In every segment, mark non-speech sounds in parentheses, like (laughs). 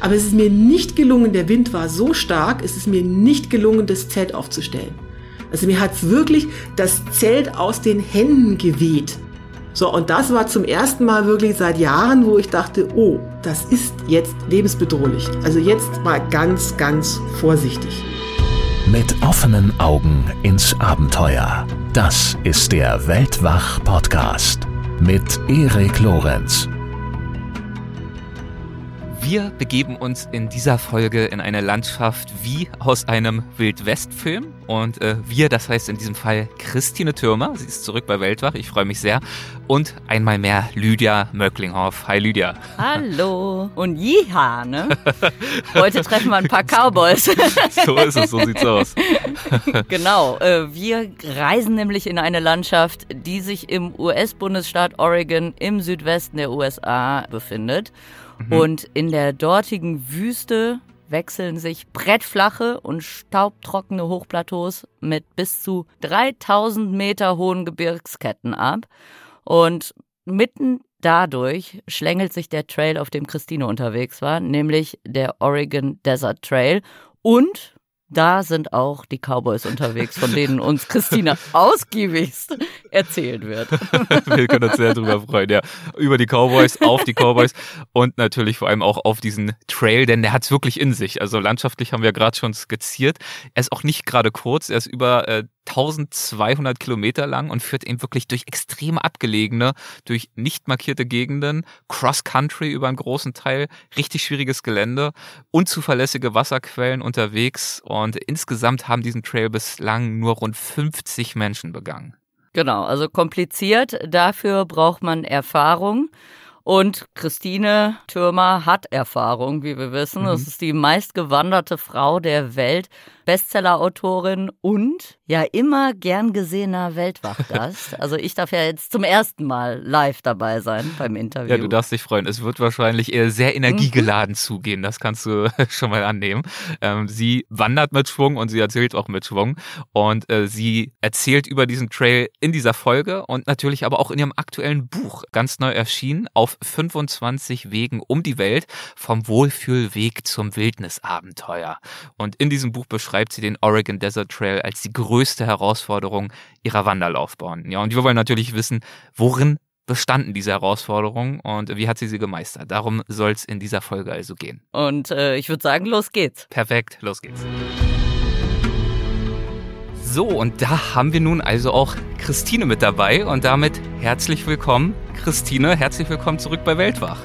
Aber es ist mir nicht gelungen, der Wind war so stark, es ist mir nicht gelungen, das Zelt aufzustellen. Also mir hat wirklich das Zelt aus den Händen geweht. So, und das war zum ersten Mal wirklich seit Jahren, wo ich dachte, oh, das ist jetzt lebensbedrohlich. Also jetzt mal ganz, ganz vorsichtig. Mit offenen Augen ins Abenteuer. Das ist der Weltwach-Podcast mit Erik Lorenz. Wir begeben uns in dieser Folge in eine Landschaft wie aus einem Wildwest-Film. Und äh, wir, das heißt in diesem Fall Christine Türmer, sie ist zurück bei Weltwach, ich freue mich sehr. Und einmal mehr Lydia Möcklinghoff. Hi Lydia. Hallo. (laughs) Und jiha, ne? Heute treffen wir ein paar Cowboys. (laughs) so ist es, so sieht's aus. (laughs) genau, äh, wir reisen nämlich in eine Landschaft, die sich im US-Bundesstaat Oregon im Südwesten der USA befindet. Mhm. Und in der dortigen Wüste wechseln sich brettflache und staubtrockene Hochplateaus mit bis zu 3000 Meter hohen Gebirgsketten ab. Und mitten dadurch schlängelt sich der Trail, auf dem Christine unterwegs war, nämlich der Oregon Desert Trail. Und da sind auch die Cowboys unterwegs, von denen uns Christina ausgiebigst erzählen wird. (laughs) Wir können uns sehr darüber freuen, ja. Über die Cowboys, auf die Cowboys und natürlich vor allem auch auf diesen Trail, denn der hat es wirklich in sich. Also landschaftlich haben wir gerade schon skizziert. Er ist auch nicht gerade kurz, er ist über äh, 1200 Kilometer lang und führt eben wirklich durch extrem abgelegene, durch nicht markierte Gegenden, Cross-Country über einen großen Teil, richtig schwieriges Gelände, unzuverlässige Wasserquellen unterwegs und insgesamt haben diesen Trail bislang nur rund 50 Menschen begangen. Genau, also kompliziert. Dafür braucht man Erfahrung. Und Christine Türmer hat Erfahrung, wie wir wissen. Mhm. Das ist die meistgewanderte Frau der Welt, Bestsellerautorin und ja immer gern gesehener Weltwachgast. (laughs) also ich darf ja jetzt zum ersten Mal live dabei sein beim Interview. Ja, du darfst dich freuen. Es wird wahrscheinlich eher sehr energiegeladen mhm. zugehen. Das kannst du (laughs) schon mal annehmen. Ähm, sie wandert mit Schwung und sie erzählt auch mit Schwung. Und äh, sie erzählt über diesen Trail in dieser Folge und natürlich aber auch in ihrem aktuellen Buch, ganz neu erschienen, auf 25 Wegen um die Welt, vom Wohlfühlweg zum Wildnisabenteuer. Und in diesem Buch beschreibt beschreibt sie den Oregon Desert Trail als die größte Herausforderung ihrer Wanderlaufbahn. Ja, und wir wollen natürlich wissen, worin bestanden diese Herausforderungen und wie hat sie sie gemeistert. Darum soll es in dieser Folge also gehen. Und äh, ich würde sagen, los geht's. Perfekt, los geht's. So, und da haben wir nun also auch Christine mit dabei und damit herzlich willkommen. Christine, herzlich willkommen zurück bei Weltwach.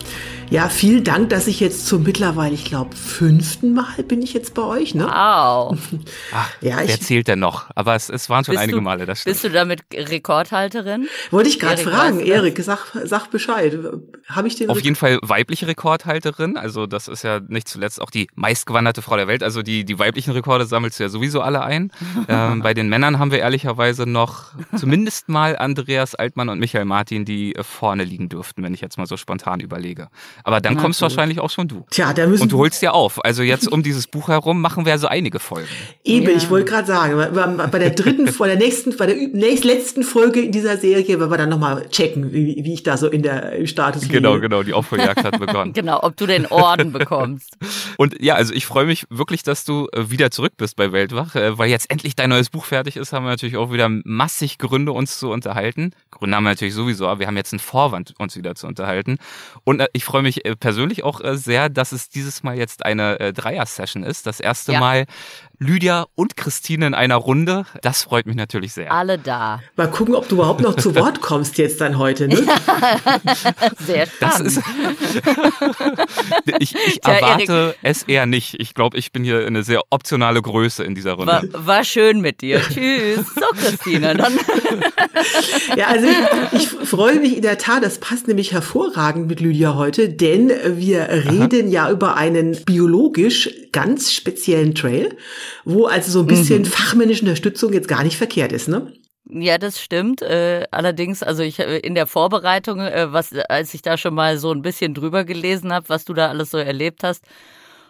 Ja, vielen Dank, dass ich jetzt zum mittlerweile, ich glaube, fünften Mal bin ich jetzt bei euch. Ne? Wow. (laughs) Ach, ja, wer ich, zählt denn noch? Aber es, es waren schon einige du, Male. Das stimmt. Bist du damit Rekordhalterin? Wollte ich gerade fragen, Erik, sag, sag Bescheid. Habe ich den? Auf Rekord? jeden Fall weibliche Rekordhalterin. Also das ist ja nicht zuletzt auch die meistgewanderte Frau der Welt. Also die, die weiblichen Rekorde sammelst du ja sowieso alle ein. (laughs) ähm, bei den Männern haben wir ehrlicherweise noch zumindest mal Andreas Altmann und Michael Martin, die vorne liegen dürften, wenn ich jetzt mal so spontan überlege. Aber dann kommst gut. wahrscheinlich auch schon du. Tja, da müssen Und du holst dir auf. Also jetzt um dieses Buch herum machen wir so einige Folgen. Eben, ja. ich wollte gerade sagen, bei der dritten, bei der nächsten, bei der letzten Folge in dieser Serie werden wir dann nochmal checken, wie, wie ich da so in der Status liege. Genau, genau, die Aufholjagd hat begonnen. (laughs) genau, ob du den Orden bekommst. (laughs) Und ja, also ich freue mich wirklich, dass du äh, wieder zurück bist bei Weltwach, äh, weil jetzt endlich dein neues Buch fertig ist, haben wir natürlich auch wieder massig Gründe, uns zu unterhalten. Gründe haben wir natürlich sowieso, aber wir haben jetzt einen Vorwand, uns wieder zu unterhalten. Und äh, ich freue mich persönlich auch sehr, dass es dieses Mal jetzt eine Dreier-Session ist. Das erste ja. Mal Lydia und Christine in einer Runde. Das freut mich natürlich sehr. Alle da. Mal gucken, ob du überhaupt noch zu Wort kommst jetzt dann heute. Ne? (laughs) sehr spannend. Das ist (laughs) ich ich Tja, erwarte Erik. es eher nicht. Ich glaube, ich bin hier eine sehr optionale Größe in dieser Runde. War, war schön mit dir. (laughs) Tschüss. So, Christine. Dann ja, also ich, ich, freue mich in der Tat. Das passt nämlich hervorragend mit Lydia heute, denn wir reden Aha. ja über einen biologisch ganz speziellen Trail wo also so ein bisschen mhm. fachmännische Unterstützung jetzt gar nicht verkehrt ist, ne? Ja, das stimmt. Äh, allerdings, also ich äh, in der Vorbereitung, äh, was, als ich da schon mal so ein bisschen drüber gelesen habe, was du da alles so erlebt hast,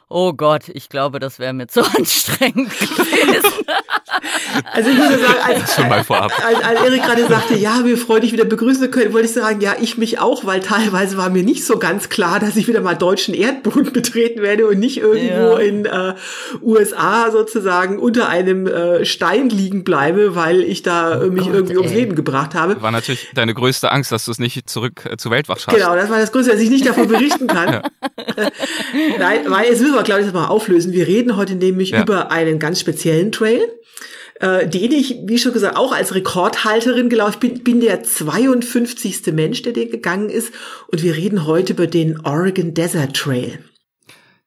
oh Gott, ich glaube, das wäre mir (laughs) zu anstrengend gewesen. Also ich würde sagen, als, Schon mal vorab. Als, als Erik gerade sagte, ja, wir freuen dich wieder begrüßen zu können, wollte ich sagen, ja, ich mich auch, weil teilweise war mir nicht so ganz klar, dass ich wieder mal deutschen Erdboden (laughs) betreten werde und nicht irgendwo ja. in äh, USA sozusagen unter einem äh, Stein liegen bleibe, weil ich da oh mich Gott, irgendwie ey. ums Leben gebracht habe. War natürlich deine größte Angst, dass du es nicht zurück äh, zur Weltwach schaffst. Genau, das war das Größte, dass ich nicht davon berichten kann. ja. (laughs) Nein, weil jetzt müssen wir, glaube ich, das mal auflösen. Wir reden heute nämlich ja. über einen ganz speziellen Trail äh, den ich, wie schon gesagt, auch als Rekordhalterin gelaufen bin, bin der 52. Mensch, der den gegangen ist. Und wir reden heute über den Oregon Desert Trail.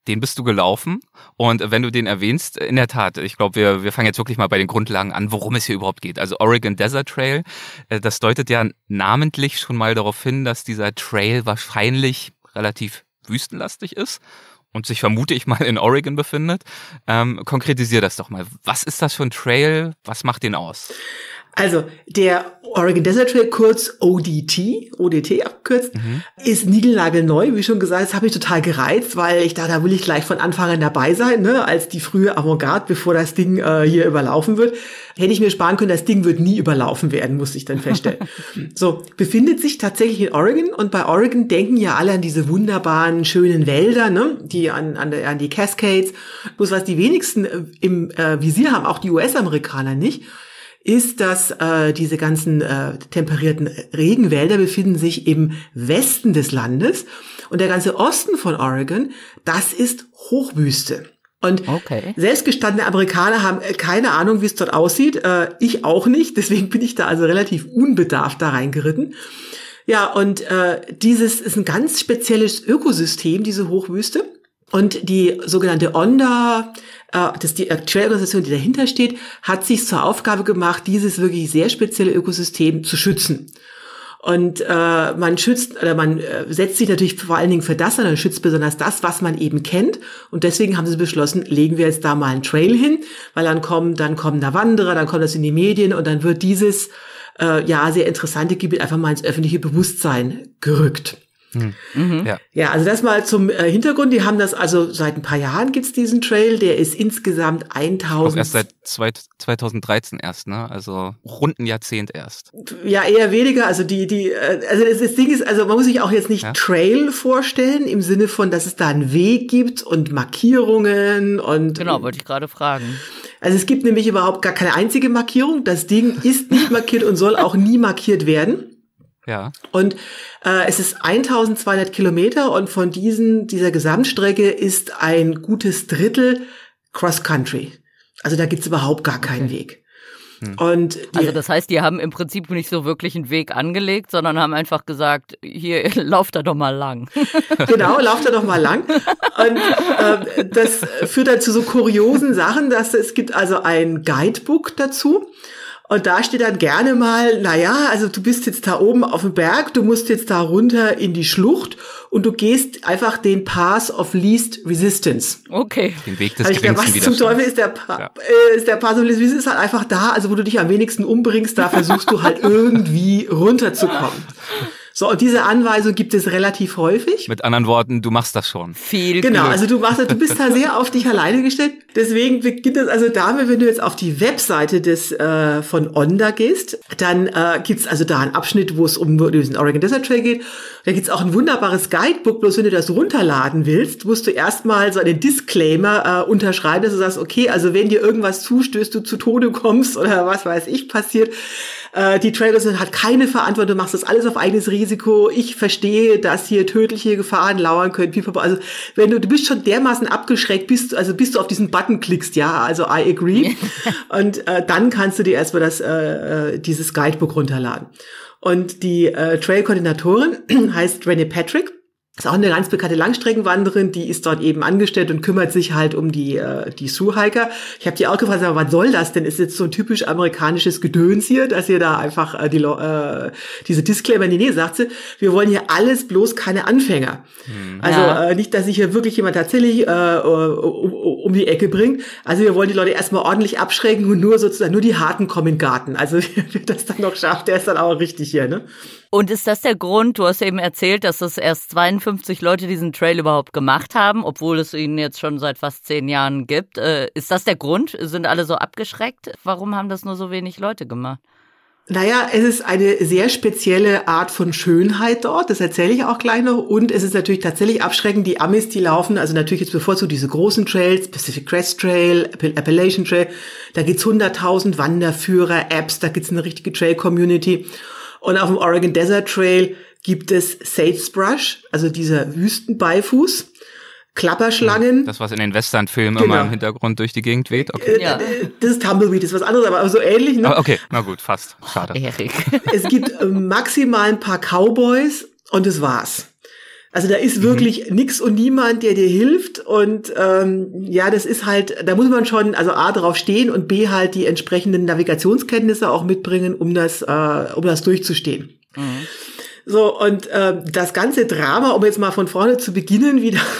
Den bist du gelaufen. Und wenn du den erwähnst, in der Tat, ich glaube, wir, wir fangen jetzt wirklich mal bei den Grundlagen an, worum es hier überhaupt geht. Also Oregon Desert Trail, äh, das deutet ja namentlich schon mal darauf hin, dass dieser Trail wahrscheinlich relativ wüstenlastig ist und sich vermute ich mal in Oregon befindet. Ähm, konkretisier das doch mal. Was ist das für ein Trail? Was macht den aus? Also der Oregon Desert Trail, kurz ODT, ODT abgekürzt, mhm. ist niegelnagelneu, wie schon gesagt, das habe ich total gereizt, weil ich dachte, da will ich gleich von Anfang an dabei sein, ne, als die frühe Avantgarde, bevor das Ding äh, hier überlaufen wird. Hätte ich mir sparen können, das Ding wird nie überlaufen werden, musste ich dann feststellen. (laughs) so, befindet sich tatsächlich in Oregon und bei Oregon denken ja alle an diese wunderbaren, schönen Wälder, ne, die an, an, an die Cascades. Bloß was die wenigsten äh, im äh, Visier haben, auch die US-Amerikaner nicht ist, dass äh, diese ganzen äh, temperierten Regenwälder befinden sich im Westen des Landes und der ganze Osten von Oregon, das ist Hochwüste. Und okay. selbstgestandene Amerikaner haben äh, keine Ahnung, wie es dort aussieht. Äh, ich auch nicht. Deswegen bin ich da also relativ unbedarft da reingeritten. Ja, und äh, dieses ist ein ganz spezielles Ökosystem, diese Hochwüste. Und die sogenannte Onda, äh, das die Trail-Organisation, die dahinter steht, hat sich zur Aufgabe gemacht, dieses wirklich sehr spezielle Ökosystem zu schützen. Und äh, man schützt oder man äh, setzt sich natürlich vor allen Dingen für das und schützt besonders das, was man eben kennt. Und deswegen haben sie beschlossen, legen wir jetzt da mal einen Trail hin, weil dann kommen, dann kommen da Wanderer, dann kommt das in die Medien und dann wird dieses äh, ja sehr interessante Gebiet einfach mal ins öffentliche Bewusstsein gerückt. Mhm. Ja. ja, also das mal zum äh, Hintergrund. Die haben das also seit ein paar Jahren gibt's diesen Trail. Der ist insgesamt 1000. Auch erst seit zwei, 2013 erst, ne? Also rund ein Jahrzehnt erst. Ja, eher weniger. Also die, die, äh, also das, das Ding ist, also man muss sich auch jetzt nicht ja? Trail vorstellen im Sinne von, dass es da einen Weg gibt und Markierungen und. Genau, wollte ich gerade fragen. Also es gibt nämlich überhaupt gar keine einzige Markierung. Das Ding ist nicht markiert und soll auch nie markiert werden. Ja. Und äh, es ist 1200 Kilometer und von diesen, dieser Gesamtstrecke ist ein gutes Drittel Cross Country. Also da gibt's überhaupt gar keinen okay. Weg. Hm. Und also das heißt, die haben im Prinzip nicht so wirklich einen Weg angelegt, sondern haben einfach gesagt, hier (laughs) lauft da doch mal lang. (laughs) Genau, lauft da doch mal lang. Und äh, das führt dann zu so kuriosen Sachen, dass es gibt also ein Guidebook dazu. Und da steht dann gerne mal, na ja, also du bist jetzt da oben auf dem Berg, du musst jetzt da runter in die Schlucht und du gehst einfach den Path of Least Resistance. Okay. Den Weg des also geringsten Was zum Teufel ist der, pa ja. äh, ist der Path of Least Resistance ist halt einfach da, also wo du dich am wenigsten umbringst, da versuchst du halt (laughs) irgendwie runterzukommen. So, und diese Anweisung gibt es relativ häufig. Mit anderen Worten, du machst das schon. Viel. Genau, Glück. also du machst, du bist da sehr auf dich alleine gestellt. Deswegen beginnt es also damit, wenn du jetzt auf die Webseite des äh, von Onda gehst, dann äh, gibt's also da einen Abschnitt, wo es um diesen Oregon Desert Trail geht. Da gibt's auch ein wunderbares Guidebook, bloß wenn du das runterladen willst, musst du erstmal so einen Disclaimer äh, unterschreiben, dass du sagst, okay, also wenn dir irgendwas zustößt, du zu Tode kommst oder was weiß ich passiert, äh, die Trailers hat keine Verantwortung, du machst das alles auf eigenes Risiko. Ich verstehe, dass hier tödliche Gefahren lauern können. Also wenn du, du bist schon dermaßen abgeschreckt, bist, also bis du auf diesen Button klickst, ja, also I agree. (laughs) und äh, dann kannst du dir erstmal das, äh, äh, dieses Guidebook runterladen. Und die äh, Trail-Koordinatorin (clears throat) heißt Renee Patrick ist auch eine ganz bekannte Langstreckenwanderin, die ist dort eben angestellt und kümmert sich halt um die, äh, die Sue-Hiker. Ich habe die auch gefragt, aber was soll das denn? Ist jetzt so ein typisch amerikanisches Gedöns hier, dass ihr da einfach äh, die, äh, diese Disclaimer, nee, nee, sagt sie, wir wollen hier alles, bloß keine Anfänger. Hm. Also ja. äh, nicht, dass sich hier wirklich jemand tatsächlich äh, um, um die Ecke bringt. Also wir wollen die Leute erstmal ordentlich abschrecken und nur sozusagen, nur die Harten kommen in den Garten. Also (laughs) wer das dann noch schafft, der ist dann auch richtig hier, ne? Und ist das der Grund, du hast eben erzählt, dass es erst 42 52 Leute diesen Trail überhaupt gemacht haben, obwohl es ihn jetzt schon seit fast zehn Jahren gibt. Äh, ist das der Grund? Sind alle so abgeschreckt? Warum haben das nur so wenig Leute gemacht? Naja, es ist eine sehr spezielle Art von Schönheit dort, das erzähle ich auch gleich noch. Und es ist natürlich tatsächlich abschreckend, die Amis, die laufen, also natürlich jetzt bevorzugt diese großen Trails, Pacific Crest Trail, Appalachian Trail, da gibt's 100.000 Wanderführer, Apps, da gibt's eine richtige Trail-Community. Und auf dem Oregon Desert Trail gibt es Sagebrush, also dieser Wüstenbeifuß. Klapperschlangen. Das, was in den Western-Filmen genau. immer im Hintergrund durch die Gegend weht. Okay. Äh, ja. Das ist Tumbleweed, das ist was anderes, aber so ähnlich. Ne? Ah, okay, na gut, fast. Schade. Erik. Es gibt äh, maximal ein paar Cowboys und das war's. Also da ist mhm. wirklich mhm. nix und niemand, der dir hilft. Und ähm, ja, das ist halt, da muss man schon, also A drauf stehen und B halt die entsprechenden Navigationskenntnisse auch mitbringen, um das, äh, um das durchzustehen. Mhm. So, und äh, das ganze Drama, um jetzt mal von vorne zu beginnen, wieder. (laughs)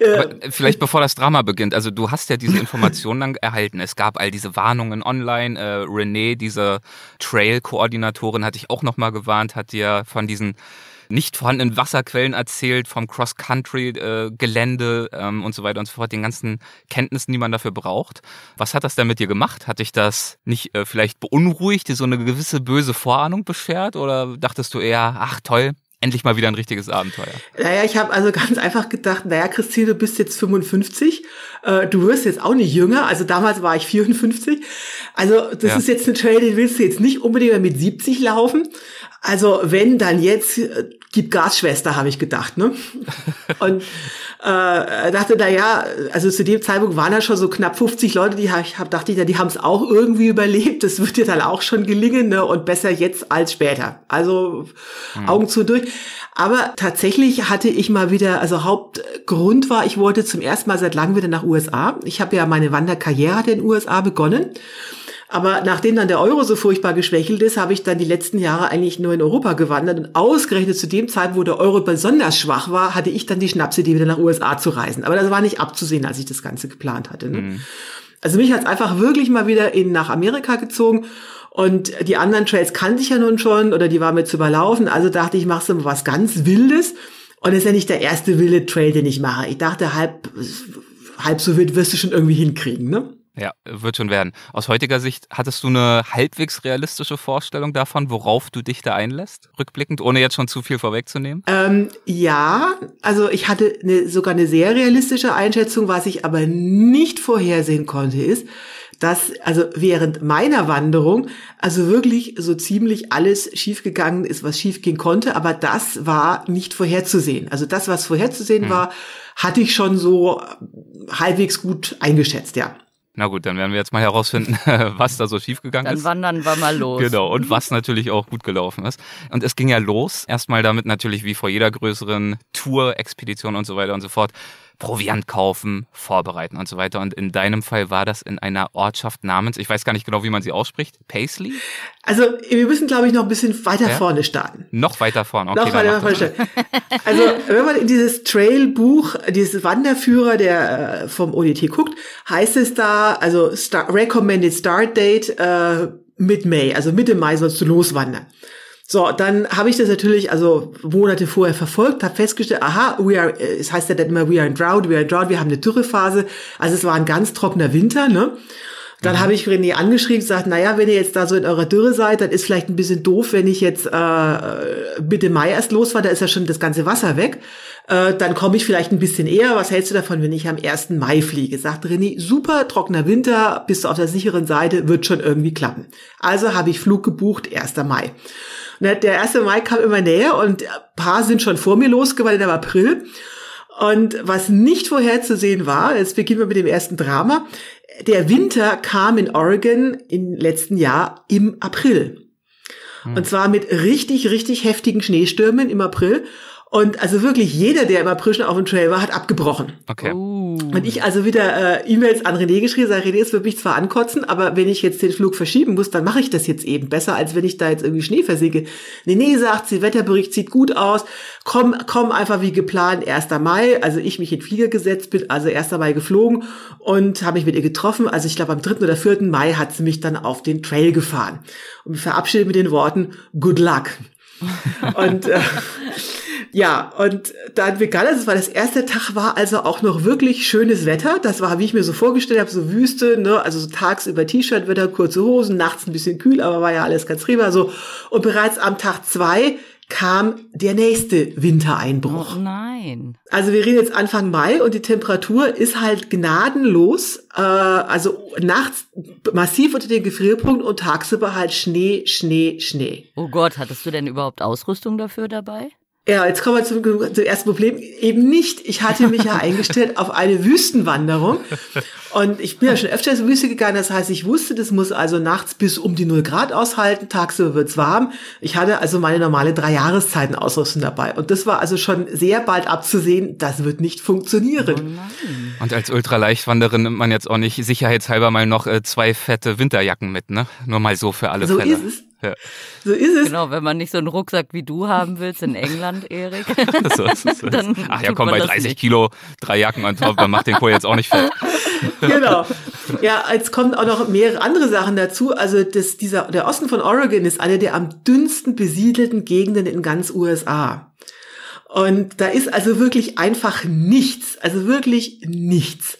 Äh, vielleicht bevor das Drama beginnt, also du hast ja diese Informationen dann erhalten. Es gab all diese Warnungen online. Äh, Renee, diese Trail-Koordinatorin, hatte ich auch nochmal gewarnt, hat dir von diesen nicht vorhandenen Wasserquellen erzählt, vom Cross-Country-Gelände ähm, und so weiter und so fort, den ganzen Kenntnissen, die man dafür braucht. Was hat das denn mit dir gemacht? Hat dich das nicht äh, vielleicht beunruhigt, dir so eine gewisse böse Vorahnung beschert oder dachtest du eher, ach toll, endlich mal wieder ein richtiges Abenteuer. Naja, ich habe also (laughs) ganz einfach gedacht, naja, Christine, du bist jetzt 55, äh, du wirst jetzt auch nicht jünger, also damals war ich 54. Also das ja. ist jetzt ein Trail, den willst du jetzt nicht unbedingt mit 70 laufen. Also wenn, dann jetzt, äh, gib Gas, Schwester, habe ich gedacht. Ne? (laughs) Und äh, dachte, na ja, also zu dem Zeitpunkt waren da schon so knapp 50 Leute, die ich hab, dachte ich, die haben es auch irgendwie überlebt. Das wird dir dann auch schon gelingen ne? und besser jetzt als später. Also mhm. Augen zu durch. Aber tatsächlich hatte ich mal wieder, also Hauptgrund war, ich wollte zum ersten Mal seit langem wieder nach USA. Ich habe ja meine Wanderkarriere in den USA begonnen. Aber nachdem dann der Euro so furchtbar geschwächelt ist, habe ich dann die letzten Jahre eigentlich nur in Europa gewandert. Und ausgerechnet zu dem Zeitpunkt, wo der Euro besonders schwach war, hatte ich dann die Schnapsidee, wieder nach USA zu reisen. Aber das war nicht abzusehen, als ich das Ganze geplant hatte. Ne? Mhm. Also mich hat es einfach wirklich mal wieder in, nach Amerika gezogen. Und die anderen Trails kannte ich ja nun schon oder die waren mir zu überlaufen. Also dachte ich, machst du mal was ganz Wildes. Und das ist ja nicht der erste wilde Trail, den ich mache. Ich dachte, halb, halb so wild wirst du schon irgendwie hinkriegen, ne? Ja, wird schon werden. Aus heutiger Sicht hattest du eine halbwegs realistische Vorstellung davon, worauf du dich da einlässt, rückblickend, ohne jetzt schon zu viel vorwegzunehmen? Ähm, ja, also ich hatte eine, sogar eine sehr realistische Einschätzung. Was ich aber nicht vorhersehen konnte, ist, dass also während meiner Wanderung also wirklich so ziemlich alles schiefgegangen ist, was schiefgehen konnte. Aber das war nicht vorherzusehen. Also das, was vorherzusehen hm. war, hatte ich schon so halbwegs gut eingeschätzt, ja. Na gut, dann werden wir jetzt mal herausfinden, (laughs) was da so schiefgegangen ist. Dann wandern wir mal los. Genau, und was natürlich auch gut gelaufen ist. Und es ging ja los, erstmal damit natürlich wie vor jeder größeren Tour, Expedition und so weiter und so fort, Proviant kaufen, vorbereiten und so weiter. Und in deinem Fall war das in einer Ortschaft namens, ich weiß gar nicht genau, wie man sie ausspricht, Paisley? Also wir müssen, glaube ich, noch ein bisschen weiter ja? vorne starten. Noch weiter vorne, okay. Noch weiter vorne. Also wenn man in dieses Trail-Buch, dieses Wanderführer, der äh, vom ODT guckt, heißt es da, also Star Recommended Start Date äh, Mid-May, also Mitte Mai sollst du loswandern. So, dann habe ich das natürlich also Monate vorher verfolgt, habe festgestellt, aha, we are, äh, es heißt ja dann immer, we are in drought, we are in drought, wir haben eine Dürrephase. Also es war ein ganz trockener Winter, ne? Dann mhm. habe ich René angeschrieben, gesagt, naja, wenn ihr jetzt da so in eurer Dürre seid, dann ist vielleicht ein bisschen doof, wenn ich jetzt äh, Mitte Mai erst los war, da ist ja schon das ganze Wasser weg. Äh, dann komme ich vielleicht ein bisschen eher. Was hältst du davon, wenn ich am 1. Mai fliege? Sagt René, super, trockener Winter, bist du auf der sicheren Seite, wird schon irgendwie klappen. Also habe ich Flug gebucht, 1. Mai. Ne, der erste Mai kam immer näher und ein paar sind schon vor mir losgewandert im April. Und was nicht vorherzusehen war, jetzt beginnen wir mit dem ersten Drama, der Winter kam in Oregon im letzten Jahr im April. Hm. Und zwar mit richtig, richtig heftigen Schneestürmen im April. Und also wirklich jeder, der im April schon auf dem Trail war, hat abgebrochen. Okay. Uh. Und ich also wieder äh, E-Mails an René geschrieben, sage, René, es wird mich zwar ankotzen, aber wenn ich jetzt den Flug verschieben muss, dann mache ich das jetzt eben besser, als wenn ich da jetzt irgendwie Schnee versinke. Nee, sagt sie, Wetterbericht sieht gut aus, komm, komm einfach wie geplant, 1. Mai. Also ich mich in Flieger gesetzt, bin also 1. Mai geflogen und habe mich mit ihr getroffen. Also ich glaube am 3. oder 4. Mai hat sie mich dann auf den Trail gefahren und verabschiedet mit den Worten, good luck. (laughs) und äh, Ja, und dann begann es, weil das erste Tag war also auch noch wirklich schönes Wetter. Das war, wie ich mir so vorgestellt habe, so Wüste, ne? also so tagsüber T-Shirt-Wetter, kurze Hosen, nachts ein bisschen kühl, aber war ja alles ganz prima so. Und bereits am Tag zwei kam der nächste Wintereinbruch. Oh nein. Also wir reden jetzt Anfang Mai und die Temperatur ist halt gnadenlos, äh, also nachts massiv unter den Gefrierpunkt und tagsüber halt Schnee, Schnee, Schnee. Oh Gott, hattest du denn überhaupt Ausrüstung dafür dabei? Ja, jetzt kommen wir zum, zum ersten Problem. Eben nicht. Ich hatte mich ja (laughs) eingestellt auf eine Wüstenwanderung. Und ich bin ja schon öfters in die Wüste gegangen. Das heißt, ich wusste, das muss also nachts bis um die 0 Grad aushalten. Tagsüber wird's warm. Ich hatte also meine normale drei Jahreszeiten Ausrüstung dabei. Und das war also schon sehr bald abzusehen, das wird nicht funktionieren. Oh Und als Ultraleichtwanderin nimmt man jetzt auch nicht sicherheitshalber mal noch äh, zwei fette Winterjacken mit, ne? Nur mal so für alle so Fälle. ist es. Ja. So ist es. Genau, wenn man nicht so einen Rucksack wie du haben willst in England, Erik. (laughs) So ist es. (laughs) Dann Ach ja, komm, bei das 30 nicht. Kilo, drei Jacken on top, man macht den Kohl jetzt auch nicht fett. (laughs) (laughs) genau. Ja, jetzt kommen auch noch mehrere andere Sachen dazu. Also das, dieser, der Osten von Oregon ist eine der am dünnsten besiedelten Gegenden in ganz USA. Und da ist also wirklich einfach nichts, also wirklich nichts.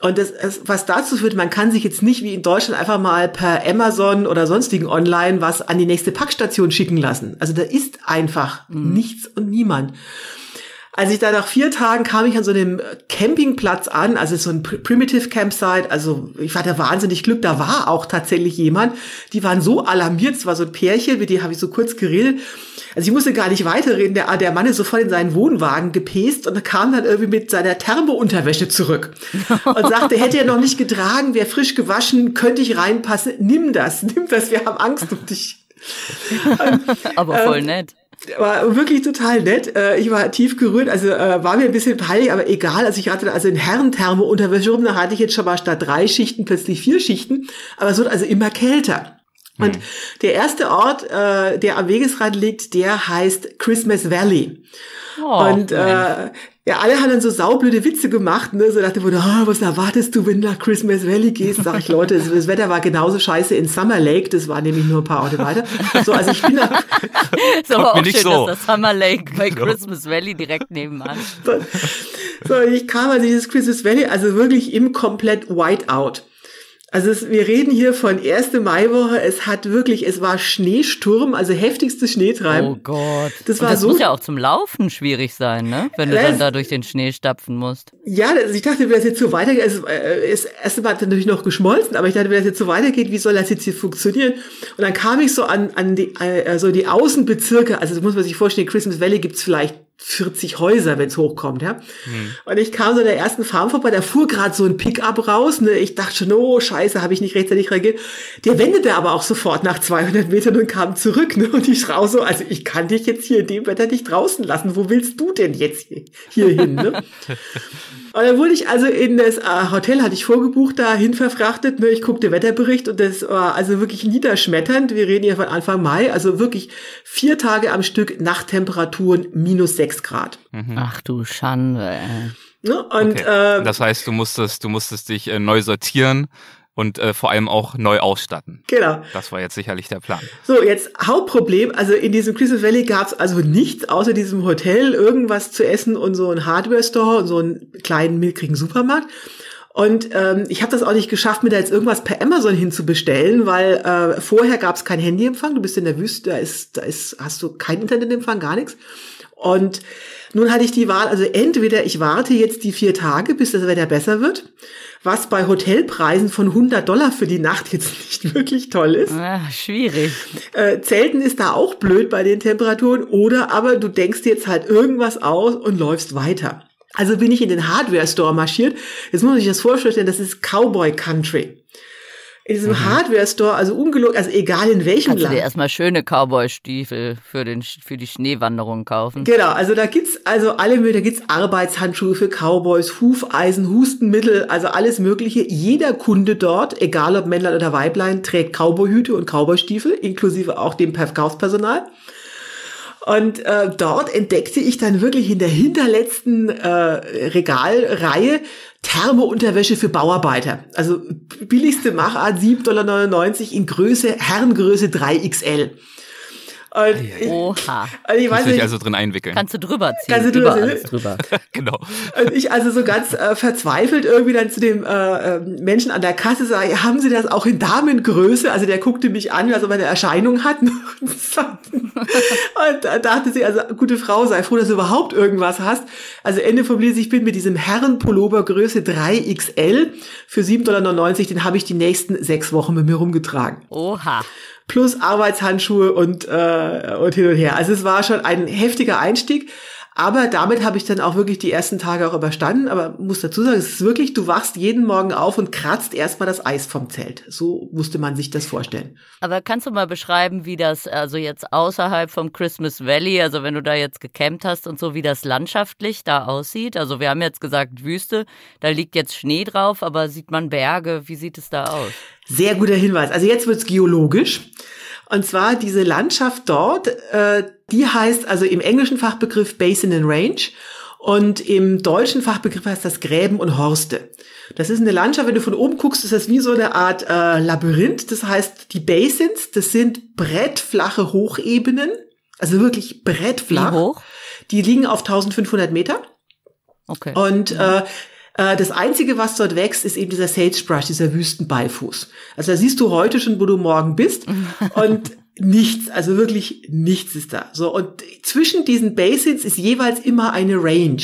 Und das, was dazu führt, man kann sich jetzt nicht wie in Deutschland einfach mal per Amazon oder sonstigen Online was an die nächste Packstation schicken lassen. Also da ist einfach nichts und niemand. Als ich da nach vier Tagen kam ich an so einem Campingplatz an, also so ein Pr- Primitive Campsite, also ich hatte wahnsinnig Glück, da war auch tatsächlich jemand, die waren so alarmiert, es war so ein Pärchen, mit dem habe ich so kurz geredet, also ich musste gar nicht weiterreden, der, der Mann ist sofort in seinen Wohnwagen gepest und kam dann irgendwie mit seiner Thermounterwäsche zurück (laughs) und sagte, hätte er noch nicht getragen, wäre frisch gewaschen, könnte ich reinpassen, nimm das, (laughs) nimm das, wir haben Angst um dich. Aber Ähm, voll nett. War wirklich total nett. Äh, Ich war tief gerührt, also äh, war mir ein bisschen peinlich, aber egal. Also ich hatte also in Herrenthermo Unterwäsche rum, da hatte ich jetzt schon mal statt drei Schichten plötzlich vier Schichten, aber es wird also immer kälter. Und der erste Ort, äh, der am Wegesrand liegt, der heißt Christmas Valley. Oh, und äh, ja, alle haben dann so saublöde Witze gemacht, ne? So dachte ich, oh, was erwartest du, wenn du nach Christmas Valley gehst? Sag ich, Leute, das, das Wetter war genauso scheiße in Summer Lake, das war nämlich nur ein paar Orte weiter. So, also ich bin da, ist aber auch nicht schön, so. dass das Summer Lake bei Christmas Valley direkt nebenan. So, so, ich kam an dieses Christmas Valley, also wirklich im komplett Whiteout. Also es, wir reden hier von erste Maiwoche, es hat wirklich, es war Schneesturm, also heftigstes Schneetreiben. Oh Gott. Das war das so- muss ja auch zum Laufen schwierig sein, ne? Wenn du Ja, dann da durch den Schnee stapfen musst. Ja, also ich dachte, wenn das jetzt so weitergeht, es äh, ist erst mal natürlich noch geschmolzen, aber ich dachte, wenn das jetzt so weitergeht, wie soll das jetzt hier funktionieren? Und dann kam ich so an, an die, äh, so die Außenbezirke, also das muss man sich vorstellen, in Christmas Valley gibt's vielleicht 40 Häuser, wenn's hochkommt, ja. Und ich kam so in der ersten Farm vorbei, da fuhr gerade so ein Pickup raus, ne? Ich dachte schon, oh Scheiße, habe ich nicht rechtzeitig reagiert. Der wendete aber auch sofort nach 200 Metern und kam zurück, ne? Und ich rau so, also ich kann dich jetzt hier in dem Wetter nicht draußen lassen. Wo willst du denn jetzt hier, hier hin, ne? (laughs) Und dann wurde ich also in das äh, Hotel, hatte ich vorgebucht, dahin verfrachtet. Ne? Ich guckte Wetterbericht und das war also wirklich niederschmetternd. Wir reden hier von Anfang Mai, also wirklich vier Tage am Stück Nachttemperaturen minus sechs Grad. Ach du Schande. Ne? Und Okay. äh, das heißt, du musstest, du musstest dich äh, neu sortieren und äh, vor allem auch neu ausstatten. genau. Das war jetzt sicherlich der Plan. So, jetzt Hauptproblem, also in diesem Christmas Valley gab's also nichts außer diesem Hotel, irgendwas zu essen und so ein Hardware-Store und so einen kleinen, mickrigen Supermarkt. Und ähm, ich habe das auch nicht geschafft, mir da jetzt irgendwas per Amazon hinzubestellen, weil äh, vorher gab's kein Handyempfang. Du bist in der Wüste, da ist, da ist, hast du kein Internetempfang, gar nichts. Und nun hatte ich die Wahl, also entweder ich warte jetzt die vier Tage, bis das Wetter besser wird, was bei Hotelpreisen von 100 Dollar für die Nacht jetzt (laughs) nicht wirklich toll ist. Ah, schwierig. Äh, Zelten ist da auch blöd bei den Temperaturen oder aber du denkst jetzt halt irgendwas aus und läufst weiter. Also bin ich in den Hardware Store marschiert. Jetzt muss sich das vorstellen, das ist Cowboy Country. In diesem Hardware Store, also ungelogen, also egal in welchem Kannst du dir Land. erstmal schöne Cowboy-Stiefel für, den, für die Schneewanderung kaufen. Genau, also da gibt's also alle Möglichen, da gibt's Arbeitshandschuhe für Cowboys, Hufeisen, Hustenmittel, also alles Mögliche. Jeder Kunde dort, egal ob Männlein oder Weiblein, trägt Cowboyhüte und Cowboystiefel, inklusive auch dem Verkaufspersonal. Und äh, dort entdeckte ich dann wirklich in der hinterletzten äh, Regalreihe Thermounterwäsche für Bauarbeiter. Also billigste Machart 7,99 Dollar in Größe, Herrengröße 3XL. Und ich, Oha. Und ich weiß nicht, also drin einwickeln. Kannst du drüber ziehen. Kannst du drüber, alles drüber. (laughs) genau. Und ich also so ganz äh, verzweifelt irgendwie dann zu dem äh, ähm, Menschen an der Kasse sage, haben Sie das auch in Damengröße? Also der guckte mich an, als ob er eine Erscheinung hat. (laughs) und da dachte sie, also gute Frau, sei froh, dass du überhaupt irgendwas hast. Also Ende vom Lied, ich bin mit diesem Herrenpullover Größe 3XL für 7,99 Dollar, den habe ich die nächsten sechs Wochen mit mir rumgetragen. Oha plus Arbeitshandschuhe und, äh, und hin und her. Also es war schon ein heftiger Einstieg. Aber damit habe ich dann auch wirklich die ersten Tage auch überstanden. Aber muss dazu sagen, es ist wirklich, du wachst jeden Morgen auf und kratzt erstmal das Eis vom Zelt. So musste man sich das vorstellen. Aber kannst du mal beschreiben, wie das also jetzt außerhalb vom Christmas Valley, also wenn du da jetzt gecampt hast und so, wie das landschaftlich da aussieht? Also wir haben jetzt gesagt Wüste, da liegt jetzt Schnee drauf, aber sieht man Berge? Wie sieht es da aus? Sehr guter Hinweis. Also jetzt wird's geologisch. Und zwar diese Landschaft dort, äh, die heißt also im englischen Fachbegriff Basin and Range und im deutschen Fachbegriff heißt das Gräben und Horste. Das ist eine Landschaft, wenn du von oben guckst, ist das wie so eine Art äh, Labyrinth. Das heißt, die Basins, das sind brettflache Hochebenen, also wirklich brettflach. Wie hoch? Die liegen auf 1500 Meter. Okay. Und äh, das Einzige, was dort wächst, ist eben dieser Sagebrush, dieser Wüstenbeifuß. Also da siehst du heute schon, wo du morgen bist. und nichts, also wirklich nichts ist da. So, und zwischen diesen Basins ist jeweils immer eine Range.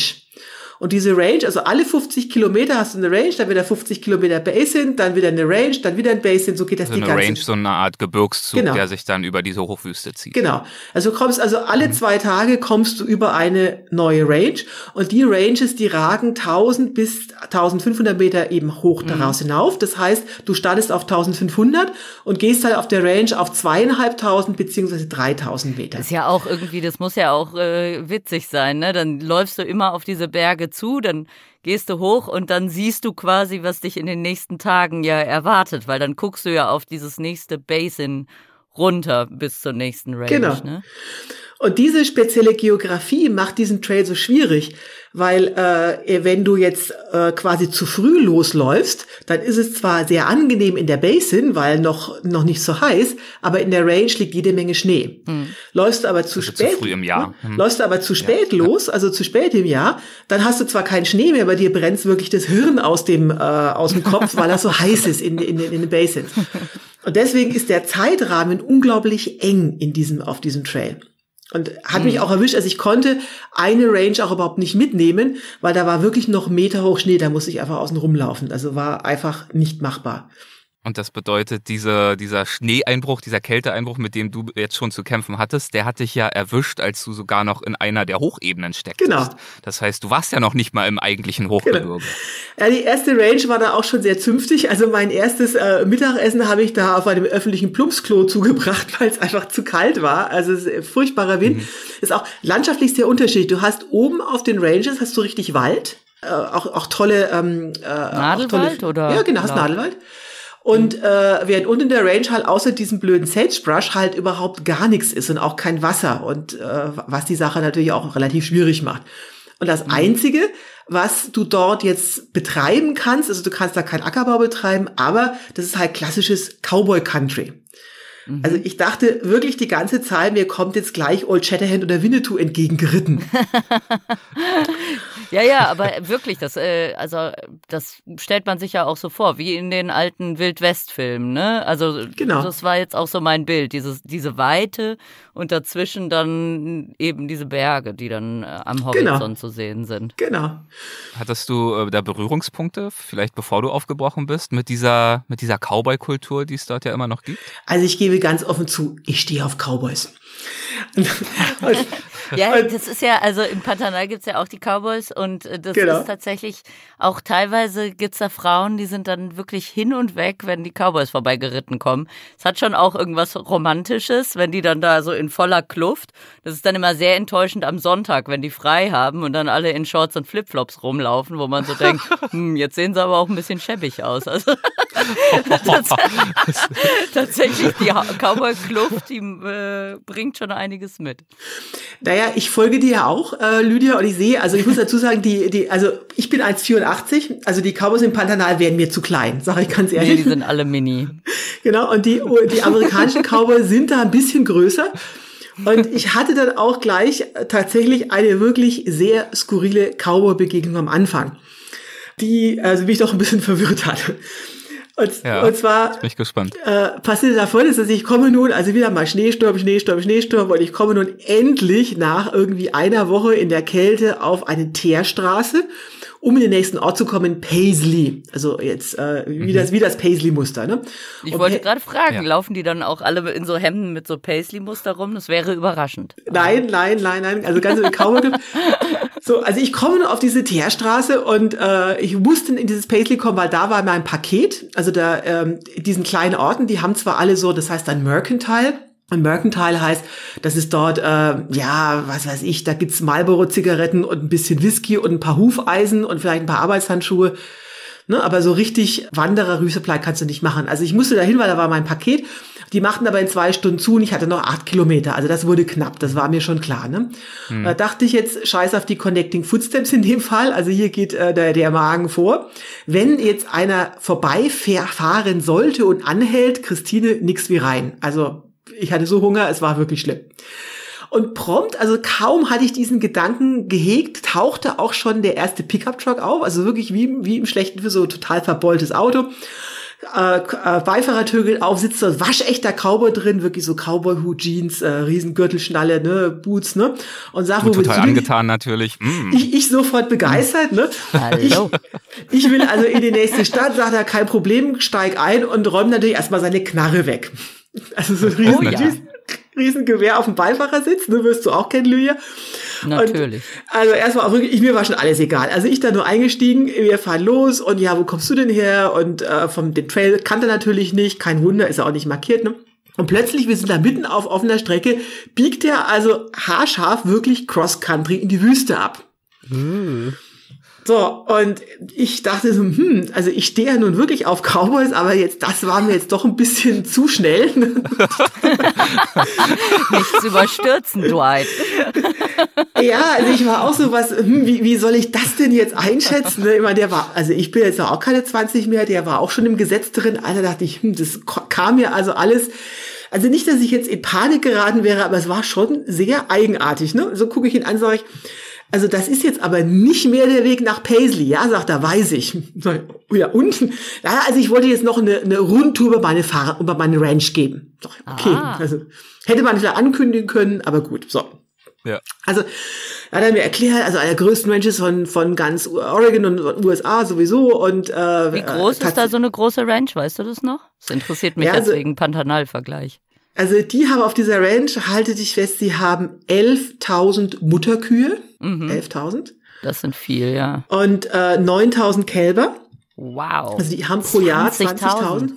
Und diese Range, also alle 50 Kilometer hast du eine Range, dann wieder 50 Kilometer Basin, dann wieder eine Range, dann wieder ein Basin, so geht das so die eine ganze Range, so eine Art Gebirgszug, genau. der sich dann über diese Hochwüste zieht. Genau. Also kommst also alle mhm. zwei Tage kommst du über eine neue Range und die Ranges, die ragen 1000 bis 1500 Meter eben hoch mhm. daraus hinauf. Das heißt, du startest auf 1500 und gehst halt auf der Range auf zweieinhalbtausend beziehungsweise 3000 Meter. Das ist ja auch irgendwie, das muss ja auch äh, witzig sein, ne? Dann läufst du immer auf diese Berge zu, dann gehst du hoch und dann siehst du quasi, was dich in den nächsten Tagen ja erwartet, weil dann guckst du ja auf dieses nächste Basin runter bis zur nächsten Range. Genau. Ne? Und diese spezielle Geografie macht diesen Trail so schwierig, weil äh, wenn du jetzt äh, quasi zu früh losläufst, dann ist es zwar sehr angenehm in der Basin, weil noch noch nicht so heiß, aber in der Range liegt jede Menge Schnee. Hm. Läufst du aber zu also spät, zu früh im Jahr. Hm. läufst du aber zu spät ja. los, also zu spät im Jahr, dann hast du zwar keinen Schnee mehr, aber dir brennt wirklich das Hirn aus dem äh, aus dem Kopf, weil das so (laughs) heiß ist in in, in den Basins. Und deswegen ist der Zeitrahmen unglaublich eng in diesem auf diesem Trail. Und hat mich hm. auch erwischt, also ich konnte eine Range auch überhaupt nicht mitnehmen, weil da war wirklich noch Meter hoch Schnee, da musste ich einfach außen rumlaufen. Also war einfach nicht machbar. Und das bedeutet, diese, dieser Schneeeinbruch, dieser Kälteeinbruch, mit dem du jetzt schon zu kämpfen hattest, der hat dich ja erwischt, als du sogar noch in einer der Hochebenen steckst. Genau. Das heißt, du warst ja noch nicht mal im eigentlichen Hochgebirge. Genau. Ja, die erste Range war da auch schon sehr zünftig. Also mein erstes äh, Mittagessen habe ich da auf einem öffentlichen Plumpsklo zugebracht, (laughs) weil es einfach zu kalt war. Also es ist furchtbarer Wind. Mhm. Ist auch landschaftlich sehr unterschiedlich. Du hast oben auf den Ranges hast du richtig Wald. Äh, auch, auch tolle ähm, äh, Nadelwald tolle, oder? Ja, genau, hast Nadelwald. Und äh, während unten in der Range halt außer diesem blöden Sagebrush halt überhaupt gar nichts ist und auch kein Wasser und äh, was die Sache natürlich auch relativ schwierig macht. Und das mhm. Einzige, was du dort jetzt betreiben kannst, also du kannst da keinen Ackerbau betreiben, aber das ist halt klassisches Cowboy Country. Mhm. Also ich dachte wirklich die ganze Zeit, mir kommt jetzt gleich Old Shatterhand oder Winnetou entgegengeritten. (laughs) ja, ja, aber wirklich, das, äh, also das stellt man sich ja auch so vor, wie in den alten Wildwest-Filmen, ne? Also genau. das war jetzt auch so mein Bild, dieses, diese Weite und dazwischen dann eben diese Berge, die dann äh, am Horizont genau. zu sehen sind. Genau. Hattest du äh, da Berührungspunkte, vielleicht bevor du aufgebrochen bist, mit dieser, mit dieser Cowboy-Kultur, die es dort ja immer noch gibt? Also ich gebe ganz offen zu, ich stehe auf Cowboys. (laughs) ja, das ist ja, also im Pantanal gibt's ja auch die Cowboys und äh, das genau. ist tatsächlich auch teilweise gibt's da Frauen, die sind dann wirklich hin und weg, wenn die Cowboys vorbeigeritten kommen. Es hat schon auch irgendwas Romantisches, wenn die dann da so in voller Kluft. Das ist dann immer sehr enttäuschend am Sonntag, wenn die frei haben und dann alle in Shorts und Flipflops rumlaufen, wo man so (laughs) denkt, hm, jetzt sehen sie aber auch ein bisschen schäbig aus. Also (laughs) tatsächlich die Cowboy-Kluft, die äh, bringt schon einiges mit. Naja, ich folge dir ja auch, äh, Lydia, und ich sehe, also ich muss dazu sagen, die, die, also ich bin 1,84, also die Cowboys im Pantanal wären mir zu klein, sage ich ganz ehrlich. Nee, die sind alle mini. (laughs) genau, und die, die amerikanischen Cowboys sind da ein bisschen größer. Und ich hatte dann auch gleich tatsächlich eine wirklich sehr skurrile Cowboy-Begegnung am Anfang, die also mich doch ein bisschen verwirrt hat. Und, Ja, und zwar bin ich gespannt. äh, passierte da folgendes, dass ich komme nun, also wieder mal Schneesturm, Schneesturm, Schneesturm und ich komme nun endlich nach irgendwie einer Woche in der Kälte auf eine Teerstraße, um in den nächsten Ort zu kommen, Paisley. Also jetzt äh, wie, das, wie das Paisley-Muster. Ne? Ich Und wollte gerade fragen, Ja. laufen die dann auch alle in so Hemden mit so Paisley-Muster rum? Das wäre überraschend. Nein, nein, nein, nein. Also ganz im Cowboy (laughs) So, also ich komme nur auf diese Teerstraße und äh, ich musste in dieses Paisley kommen, weil da war mein Paket. Also da ähm, diesen kleinen Orten, die haben zwar alle so, das heißt dann Mercantile. Und Mercantile heißt, das ist dort, äh, ja, was weiß ich, da gibt's Marlboro-Zigaretten und ein bisschen Whisky und ein paar Hufeisen und vielleicht ein paar Arbeitshandschuhe. Ne, aber so richtig Wanderer Rüseblei kannst du nicht machen. Also ich musste dahin, weil da war mein Paket. Die machten aber in zwei Stunden zu und ich hatte noch acht Kilometer. Also das wurde knapp, das war mir schon klar. Ne? Da dachte ich jetzt, scheiß auf die Connecting Footsteps in dem Fall. Also hier geht äh, der, der Magen vor. Wenn jetzt einer vorbeifahren sollte und anhält, Christine, nix wie rein. Also ich hatte so Hunger, es war wirklich schlimm. Und prompt, also kaum hatte ich diesen Gedanken gehegt, tauchte auch schon der erste Pickup-Truck auf, also wirklich wie, wie im Schlechten für so total verbeultes Auto. Äh, äh, Beifahrertür geht auf, sitzt so ein waschechter Cowboy drin, wirklich so Cowboy-Hut, Jeans, äh, Riesengürtelschnalle, ne, Boots, ne? Und sagt, Und wo total du angetan natürlich. Mm. Ich, ich sofort begeistert, ne? Hallo. Ich, ich will also in die nächste Stadt, sagt er, kein Problem, steig ein und räumt natürlich erstmal seine Knarre weg. Also so ein riesen, Oh ja. riesen, riesen Gewehr auf dem Beifahrersitz, ne, wirst du auch kennen, Lydia. Natürlich. Und, also erstmal auch wirklich, ich, mir war schon alles egal. Also ich da nur eingestiegen, wir fahren los und ja, wo kommst du denn her? Und äh, vom den Trail kannte er natürlich nicht, kein Wunder, ist er auch nicht markiert, ne? Und plötzlich, wir sind da mitten auf offener Strecke, biegt er also haarscharf wirklich Cross-Country in die Wüste ab. So, und ich dachte so, hm, also ich stehe ja nun wirklich auf Cowboys, aber jetzt, das war mir jetzt doch ein bisschen (laughs) zu schnell. (laughs) Nichts überstürzen, Dwight. (laughs) Ja, also ich war auch so was, hm, wie, wie soll ich das denn jetzt einschätzen? Ne? Ich meine, der war, also ich bin jetzt auch keine 20 mehr, der war auch schon im Gesetz drin. Also dachte ich, hm, das kam mir also alles. Also nicht, dass ich jetzt in Panik geraten wäre, aber es war schon sehr eigenartig. Ne? So gucke ich ihn an, sage ich, also das ist jetzt aber nicht mehr der Weg nach Paisley, ja, sagt er, weiß ich. (laughs) Ja, und? Ja, also ich wollte jetzt noch eine, eine Rundtour über meine Fahrrad, über meine Ranch geben. Okay, Ah. also hätte man vielleicht ankündigen können, aber gut, so. Ja. Also, er hat er mir erklärt, also einer der größten Ranches von, von ganz Oregon und USA sowieso und, äh, Wie groß äh, ist da so eine große Ranch? Weißt du das noch? Das interessiert mich Ja, jetzt also- wegen Pantanal-Vergleich. Also, die haben auf dieser Ranch, halte dich fest, sie haben 11.000 Mutterkühe, Mhm. 11.000 Das sind viel, ja. und äh, 9.000 Kälber. Wow. Also, die haben pro Jahr 20.000. 20.000.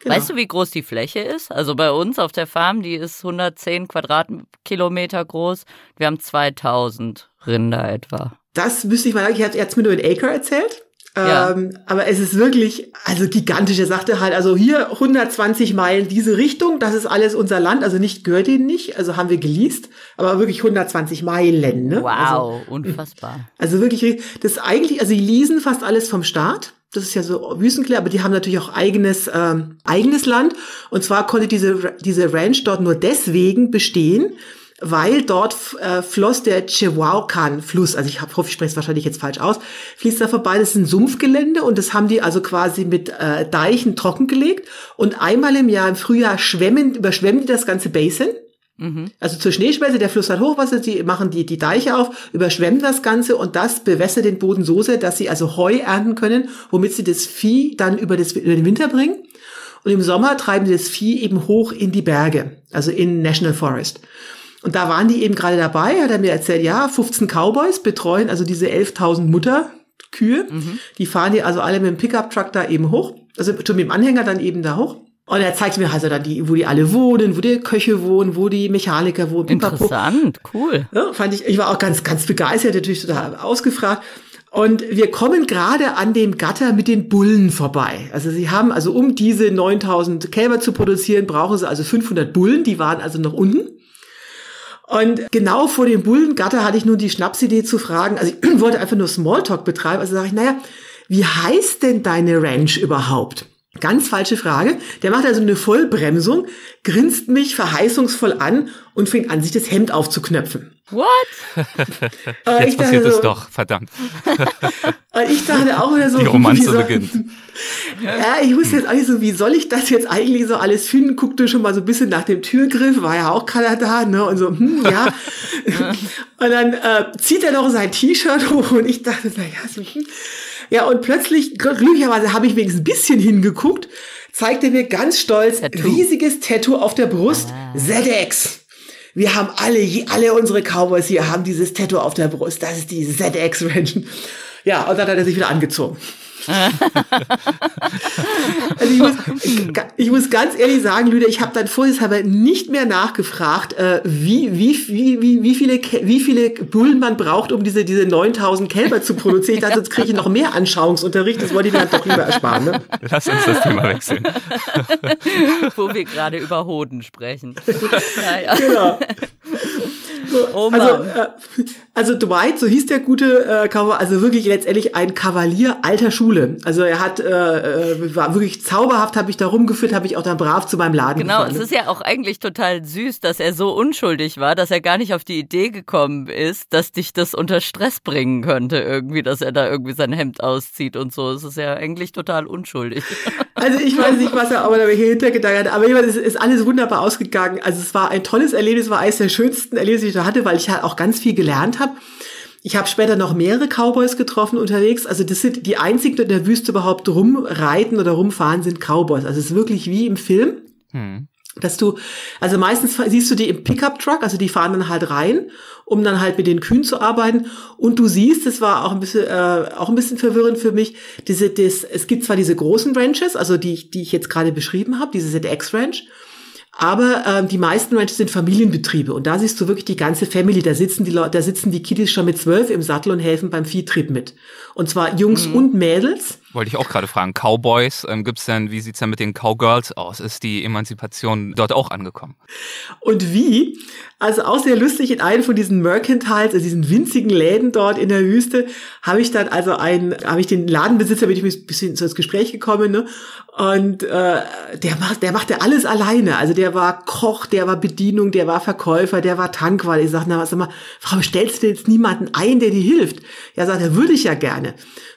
Genau. Weißt du, wie groß die Fläche ist? Also bei uns auf der Farm, die ist 110 Quadratkilometer groß. Wir haben 2000 Rinder etwa. Das müsste ich mal sagen. Ich hatte jetzt mir nur in Acre erzählt. Ja. Ähm, aber es ist wirklich, also gigantisch. Er sagte halt, also hier 120 Meilen diese Richtung, das ist alles unser Land. Also nicht gehört ihnen nicht, also haben wir geleast, aber wirklich 120 Meilen. Ne? Also, Wow, (laughs) unfassbar. also wirklich, das eigentlich, also die leasen fast alles vom Staat. Das ist ja so Wüstenklar, aber die haben natürlich auch eigenes, ähm, eigenes Land. Und zwar konnte diese, diese Ranch dort nur deswegen bestehen, weil dort äh, floss der Chihuahuacan-Fluss, also ich hoffe, ich spreche es wahrscheinlich jetzt falsch aus, fließt da vorbei. Das ist ein Sumpfgelände und das haben die also quasi mit äh, Deichen trockengelegt. Und einmal im Jahr im Frühjahr schwemmen, überschwemmen die das ganze Basin. Also zur Schneeschmelze, der Fluss hat Hochwasser, die machen die, die Deiche auf, überschwemmen das Ganze und das bewässert den Boden so sehr, dass sie also Heu ernten können, womit sie das Vieh dann über, das, über den Winter bringen. Und im Sommer treiben sie das Vieh eben hoch in die Berge, also in National Forest. Und da waren die eben gerade dabei, hat er mir erzählt, ja, 15 Cowboys betreuen also diese 11.000 Mutterkühe. Die fahren die also alle mit dem Pickup-Truck da eben hoch, also schon mit dem Anhänger dann eben da hoch. Und er zeigt mir also dann die, wo die alle wohnen, wo die Köche wohnen, wo die Mechaniker wohnen. Interessant, cool. Ja, fand ich, ich war auch ganz, ganz begeistert, natürlich total ausgefragt. Und wir kommen gerade an dem Gatter mit den Bullen vorbei. Also sie haben, also um diese 9000 Kälber zu produzieren, brauchen sie also 500 Bullen, die waren also noch unten. Und genau vor dem Bullengatter hatte ich nun die Schnapsidee zu fragen, also ich (clears throat) wollte einfach nur Smalltalk betreiben, also sage ich, naja, wie heißt denn deine Ranch überhaupt? Ganz falsche Frage. Der macht also eine Vollbremsung, grinst mich verheißungsvoll an und fängt an, sich das Hemd aufzuknöpfen. What? (laughs) Äh, Jetzt passiert es so- doch, verdammt. (laughs) Und ich dachte auch wieder so, Die Romanze wie soll- beginnt. (laughs) Ja, ich wusste jetzt eigentlich so, wie soll ich das jetzt eigentlich so alles finden? Guckte schon mal so ein bisschen nach dem Türgriff, war ja auch keiner da, ne? Und so, hm, ja. und dann äh, zieht er noch sein T-Shirt hoch und ich dachte, naja, so, hm. Ja, und plötzlich, glücklicherweise habe ich wenigstens ein bisschen hingeguckt, zeigt er mir ganz stolz Tattoo. riesiges Tattoo auf der Brust, ZX. Wir haben alle, alle unsere Cowboys hier haben dieses Tattoo auf der Brust. Das ist die ZX Ranch. Ja, und dann hat er sich wieder angezogen. Also ich muss, ich, ich muss ganz ehrlich sagen, Lüder, ich habe dann vorsichtshalber nicht mehr nachgefragt, äh, wie, wie, wie, wie, wie, viele, wie viele Bullen man braucht, um diese, diese 9000 Kälber zu produzieren. Ich dachte, jetzt kriege ich noch mehr Anschauungsunterricht. Das wollte ich mir halt doch lieber ersparen. Ne? Lass uns das Thema wechseln. Wo wir gerade über Hoden sprechen. (laughs) Naja. Genau. Oh Mann. Also, äh, also Dwight, so hieß der gute äh, Cowboy, also wirklich letztendlich ein Kavalier alter Schule. Also er hat, äh, äh, war wirklich zauberhaft, habe ich da rumgeführt, habe ich auch dann brav zu meinem Laden Genau, gefahren. es ist ja auch eigentlich total süß, dass er so unschuldig war, dass er gar nicht auf die Idee gekommen ist, dass dich das unter Stress bringen könnte, irgendwie, dass er da irgendwie sein Hemd auszieht und so. Es ist ja eigentlich total unschuldig. (laughs) Also ich weiß nicht, was er aber da welche Hintergedanken hat, aber jedenfalls ist, ist alles wunderbar ausgegangen. Also es war ein tolles Erlebnis, war eines der schönsten Erlebnisse, die ich da hatte, weil ich halt auch ganz viel gelernt habe. Ich habe später noch mehrere Cowboys getroffen unterwegs. Also das sind die einzigen, die in der Wüste überhaupt rumreiten oder rumfahren, sind Cowboys. Also es ist wirklich wie im Film. Dass du, also meistens siehst du die im Pickup-Truck, also die fahren dann halt rein, um dann halt mit den Kühen zu arbeiten. Und du siehst, das war auch ein bisschen, äh, auch ein bisschen verwirrend für mich, diese, das, es gibt zwar diese großen Ranches, also die, die ich jetzt gerade beschrieben habe, diese ZX-Ranch, aber ähm, die meisten Ranches sind Familienbetriebe und da siehst du wirklich die ganze Family. Da sitzen die Leute, da sitzen die Kiddies schon mit zwölf im Sattel und helfen beim Viehtrieb mit. Und zwar Jungs und Mädels. Wollte ich auch gerade fragen. Cowboys, ähm, gibt's denn, wie sieht's denn mit den Cowgirls aus? Ist die Emanzipation dort auch angekommen? Und wie? Also auch sehr lustig, in einem von diesen Mercantiles, also diesen winzigen Läden dort in der Wüste, habe ich dann also einen, habe ich den Ladenbesitzer, bin ich ein bisschen so ins Gespräch gekommen, ne? Und äh, der macht, der machte alles alleine. Also der war Koch, der war Bedienung, der war Verkäufer, der war Tankwart. Ich sag, na was sag mal, warum stellst du jetzt niemanden ein, der dir hilft? Ja, sagt er, würde ich ja gerne.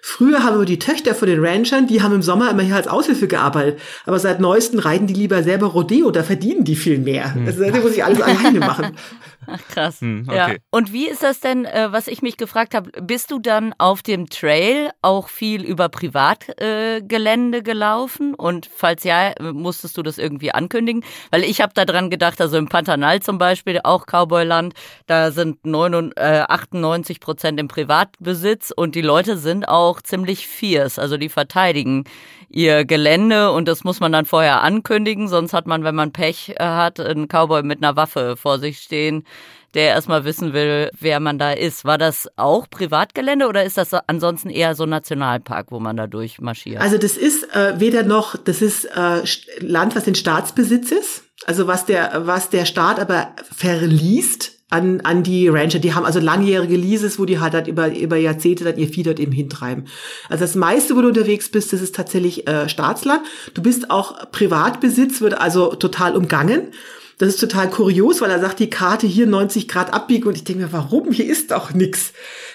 Früher haben wir die Töchter von den Ranchern, die haben im Sommer immer hier als Aushilfe gearbeitet. Aber seit neuestem reiten die lieber selber Rodeo, da verdienen die viel mehr. Also da muss ich alles alleine machen. (laughs) Ach, krass. Hm, ja. okay. Und wie ist das denn, äh, was ich mich gefragt habe, bist du dann auf dem Trail auch viel über Privatgelände äh, gelaufen? Und falls ja, äh, musstest du das irgendwie ankündigen? Weil ich habe da dran gedacht, also im Pantanal zum Beispiel, auch Cowboyland, da sind 99, äh, 98 Prozent im Privatbesitz und die Leute sind auch ziemlich fierce, also die verteidigen ihr Gelände und das muss man dann vorher ankündigen, sonst hat man, wenn man Pech äh, hat, einen Cowboy mit einer Waffe vor sich stehen, der erstmal wissen will, wer man da ist. War das auch Privatgelände oder ist das ansonsten eher so ein Nationalpark, wo man da durchmarschiert? Also das ist äh, weder noch, das ist äh, Land, was in Staatsbesitz ist, also was der, was der Staat aber verliest an, an die Rancher. Die haben also langjährige Leases, wo die halt, halt über, über Jahrzehnte dann ihr Vieh dort eben hintreiben. Also das meiste, wo du unterwegs bist, das ist tatsächlich äh, Staatsland. Du bist auch Privatbesitz, wird also total umgangen. Das ist total kurios, weil er sagt, die Karte hier 90 Grad abbiegen und ich denke mir, warum? Hier ist doch nix.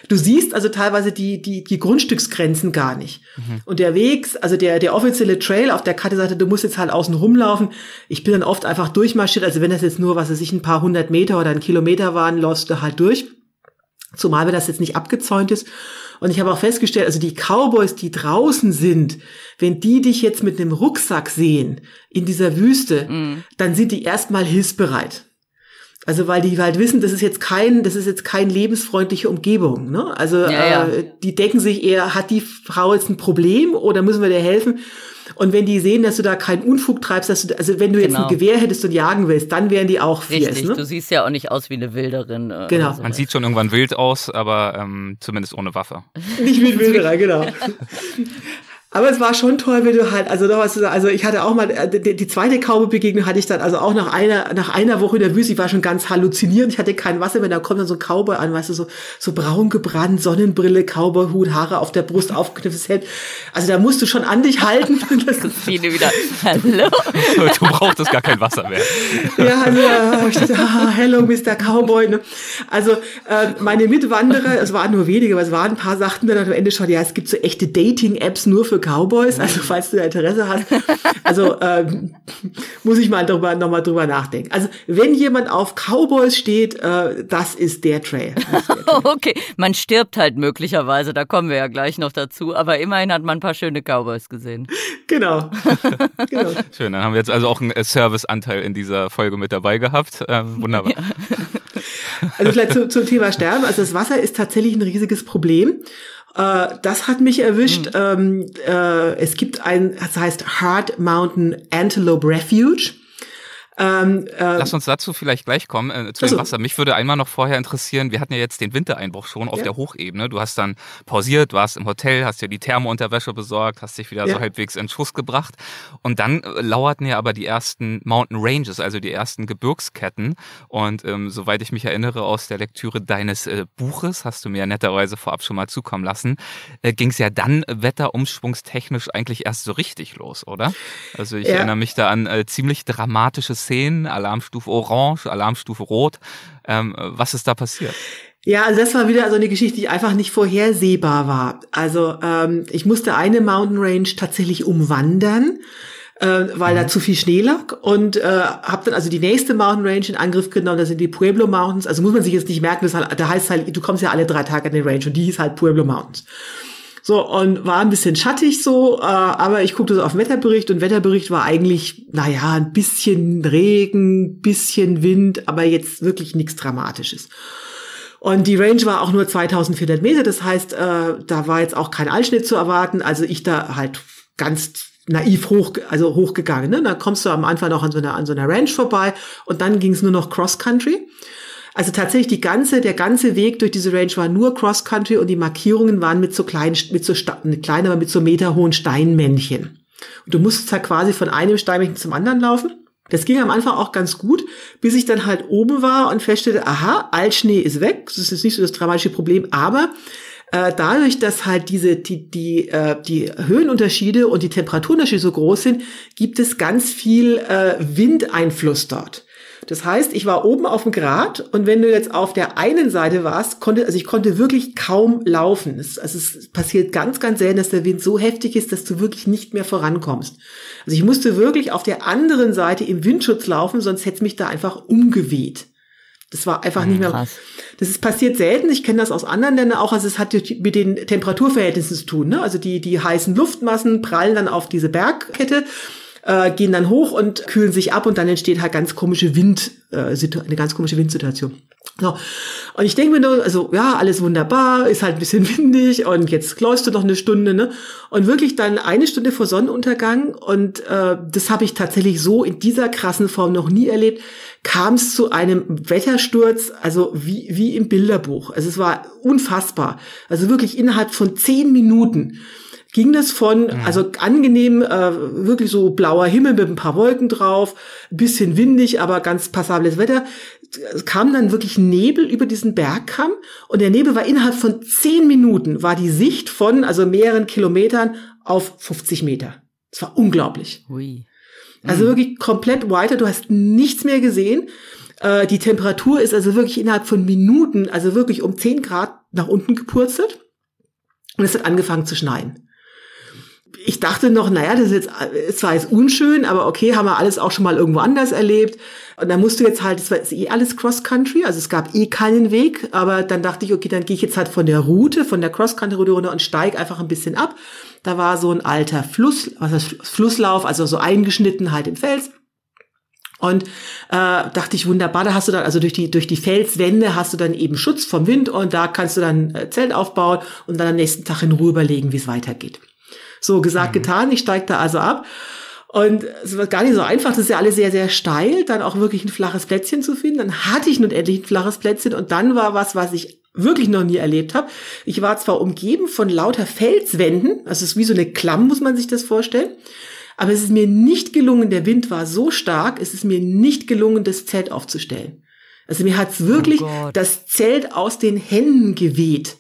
Du siehst also teilweise die, die, die Grundstücksgrenzen gar nicht. Und der Weg, also der, der offizielle Trail auf der Karte sagte, du musst jetzt halt außen rumlaufen. Ich bin dann oft einfach durchmarschiert. Also wenn das jetzt nur, was weiß ich, ein paar hundert Meter oder ein Kilometer waren, läufst du halt durch. Zumal wenn das jetzt nicht abgezäunt ist. Und ich habe auch festgestellt, also die Cowboys, die draußen sind, wenn die dich jetzt mit einem Rucksack sehen in dieser Wüste, dann sind die erstmal hilfsbereit. Also weil die halt wissen, das ist jetzt kein, das ist jetzt kein lebensfreundliche Umgebung. Ne? Also Ja, ja. Äh, die denken sich eher, hat die Frau jetzt ein Problem oder müssen wir dir helfen? Und wenn die sehen, dass du da keinen Unfug treibst, dass du, also wenn du jetzt Genau. ein Gewehr hättest und jagen willst, dann wären die auch fierce. Richtig, Ne? du siehst ja auch nicht aus wie eine Wilderin. Äh, Genau. oder so. Man sieht schon irgendwann wild aus, aber ähm, zumindest ohne Waffe. Nicht mit (laughs) Wilderer, genau. (laughs) Aber es war schon toll, wenn du halt, also noch was, also ich hatte auch mal, äh, die, die zweite Cowboy-Begegnung hatte ich dann, also auch nach einer, nach einer Woche in der Wüste, ich war schon ganz halluzinierend, ich hatte kein Wasser mehr, da kommt dann so ein Cowboy an, weißt du, so, so braun gebrannt, Sonnenbrille, Cowboy-Hut, Haare auf der Brust, aufgeknüpftes Hemd. Also da musst du schon an dich halten. (laughs) Christine wieder, hallo. (laughs) du brauchtest gar kein Wasser mehr. Ja, also, ich dachte, ah, hello, Mr. Cowboy. Ne? Also äh, meine Mitwanderer, es waren nur wenige, aber es waren ein paar, sagten dann am Ende schon, ja, es gibt so echte Dating-Apps nur für Cowboys, also falls du da Interesse hast. (laughs) Also ähm, muss ich mal drüber, nochmal drüber nachdenken. Also wenn jemand auf Cowboys steht, äh, das ist der Trail. Ist der Trail. (laughs) okay, man stirbt halt möglicherweise, da kommen wir ja gleich noch dazu, aber immerhin hat man ein paar schöne Cowboys gesehen. Genau. (laughs) genau. Schön, dann haben wir jetzt also auch einen äh, Serviceanteil in dieser Folge mit dabei gehabt. Ähm, wunderbar. Ja. Also vielleicht zu, zum Thema Sterben. Also das Wasser ist tatsächlich ein riesiges Problem. Äh, das hat mich erwischt. Mhm. äh, es gibt ein, das heißt Hard Mountain Antelope Refuge. Ähm, äh, Lass uns dazu vielleicht gleich kommen, äh, zu also, dem Wasser. Mich würde einmal noch vorher interessieren, wir hatten ja jetzt den Wintereinbruch schon auf ja. der Hochebene. Du hast dann pausiert, warst im Hotel, hast dir die Thermounterwäsche besorgt, hast dich wieder ja. so halbwegs in Schuss gebracht. Und dann äh, lauerten ja aber die ersten Mountain Ranges, also die ersten Gebirgsketten. Und ähm, soweit ich mich erinnere aus der Lektüre deines äh, Buches, hast du mir ja netterweise vorab schon mal zukommen lassen, äh, ging es ja dann wetterumschwungstechnisch eigentlich erst so richtig los, oder? Also ich ja. erinnere mich da an ziemlich dramatisches Szenen, Alarmstufe Orange, Alarmstufe Rot. Ähm, was ist da passiert? Ja, also das war wieder so eine Geschichte, die einfach nicht vorhersehbar war. Also ähm, ich musste eine Mountain Range tatsächlich umwandern, äh, weil mhm. da zu viel Schnee lag und äh, habe dann also die nächste Mountain Range in Angriff genommen. Das sind die Pueblo Mountains. Also muss man sich jetzt nicht merken, das halt, da heißt halt, du kommst ja alle drei Tage an den Range und die hieß halt Pueblo Mountains. So, und war ein bisschen schattig so, äh, aber ich guckte so auf den Wetterbericht und Wetterbericht war eigentlich, naja, ein bisschen Regen, bisschen Wind, aber jetzt wirklich nichts Dramatisches. Und die Range war auch nur 2400 Meter, das heißt, äh, da war jetzt auch kein Einschnitt zu erwarten, also ich da halt ganz naiv hoch, also hochgegangen. Ne? Da kommst du am Anfang noch an so einer, an so einer Ranch vorbei und dann ging es nur noch Cross Country. Also tatsächlich die ganze, der ganze Weg durch diese Range war nur Cross Country und die Markierungen waren mit so kleinen, mit so kleinen, aber mit so meterhohen Steinmännchen. Und du musstest halt quasi von einem Steinmännchen zum anderen laufen. Das ging am Anfang auch ganz gut, bis ich dann halt oben war und feststellte, aha, Altschnee ist weg. Das ist jetzt nicht so das dramatische Problem, aber äh, dadurch, dass halt diese die die äh, die Höhenunterschiede und die Temperaturunterschiede so groß sind, gibt es ganz viel äh, Windeinfluss dort. Das heißt, ich war oben auf dem Grat und wenn du jetzt auf der einen Seite warst, konnte, also ich konnte wirklich kaum laufen. Es, also es passiert ganz, ganz selten, dass der Wind so heftig ist, dass du wirklich nicht mehr vorankommst. Also ich musste wirklich auf der anderen Seite im Windschutz laufen, sonst hätte es mich da einfach umgeweht. Das war einfach nicht mehr. Krass. Das ist passiert selten. Ich kenne das aus anderen Ländern auch. Also es hat mit den Temperaturverhältnissen zu tun. Ne? Also die, die heißen Luftmassen prallen dann auf diese Bergkette äh, gehen dann hoch und kühlen sich ab und dann entsteht halt ganz komische Wind, äh, eine ganz komische Windsituation. So. Und ich denke mir nur, also ja, alles wunderbar, ist halt ein bisschen (laughs) windig und jetzt läufst du noch eine Stunde, ne? Und wirklich dann eine Stunde vor Sonnenuntergang und äh, das habe ich tatsächlich so in dieser krassen Form noch nie erlebt, kam es zu einem Wettersturz, also wie, wie im Bilderbuch. Also es war unfassbar. Also wirklich innerhalb von zehn Minuten ging das von, mhm. also angenehm, äh, wirklich so blauer Himmel mit ein paar Wolken drauf, bisschen windig, aber ganz passables Wetter. Es kam dann wirklich Nebel über diesen Bergkamm und der Nebel war innerhalb von zehn Minuten, war die Sicht von, also mehreren Kilometern auf 50 Meter. Es war unglaublich. Ui. Mhm. Also wirklich komplett weiter, du hast nichts mehr gesehen. Äh, die Temperatur ist also wirklich innerhalb von Minuten, also wirklich um 10 Grad nach unten gepurzelt. Und es hat angefangen zu schneien ich dachte noch, naja, das ist jetzt, es war jetzt unschön, aber okay, haben wir alles auch schon mal irgendwo anders erlebt. Und dann musst du jetzt halt, es war eh alles Cross-Country, also es gab eh keinen Weg, aber dann dachte ich, okay, dann gehe ich jetzt halt von der Route, von der Cross-Country-Route runter und steige einfach ein bisschen ab. Da war so ein alter Fluss, was heißt Flusslauf, also so eingeschnitten halt im Fels. Und äh, dachte ich, wunderbar, da hast du dann, also durch die, durch die Felswände hast du dann eben Schutz vom Wind und da kannst du dann äh, Zelt aufbauen und dann am nächsten Tag in Ruhe überlegen, wie es weitergeht. So gesagt, mhm. getan. Ich steige da also ab. Und es war gar nicht so einfach, das ist ja alles sehr, sehr steil, dann auch wirklich ein flaches Plätzchen zu finden. Dann hatte ich nun endlich ein flaches Plätzchen und dann war was, was ich wirklich noch nie erlebt habe. Ich war zwar umgeben von lauter Felswänden, also es ist wie so eine Klamm, muss man sich das vorstellen. Aber es ist mir nicht gelungen, der Wind war so stark, es ist mir nicht gelungen, das Zelt aufzustellen. Also mir hat's wirklich Oh das Zelt aus den Händen geweht.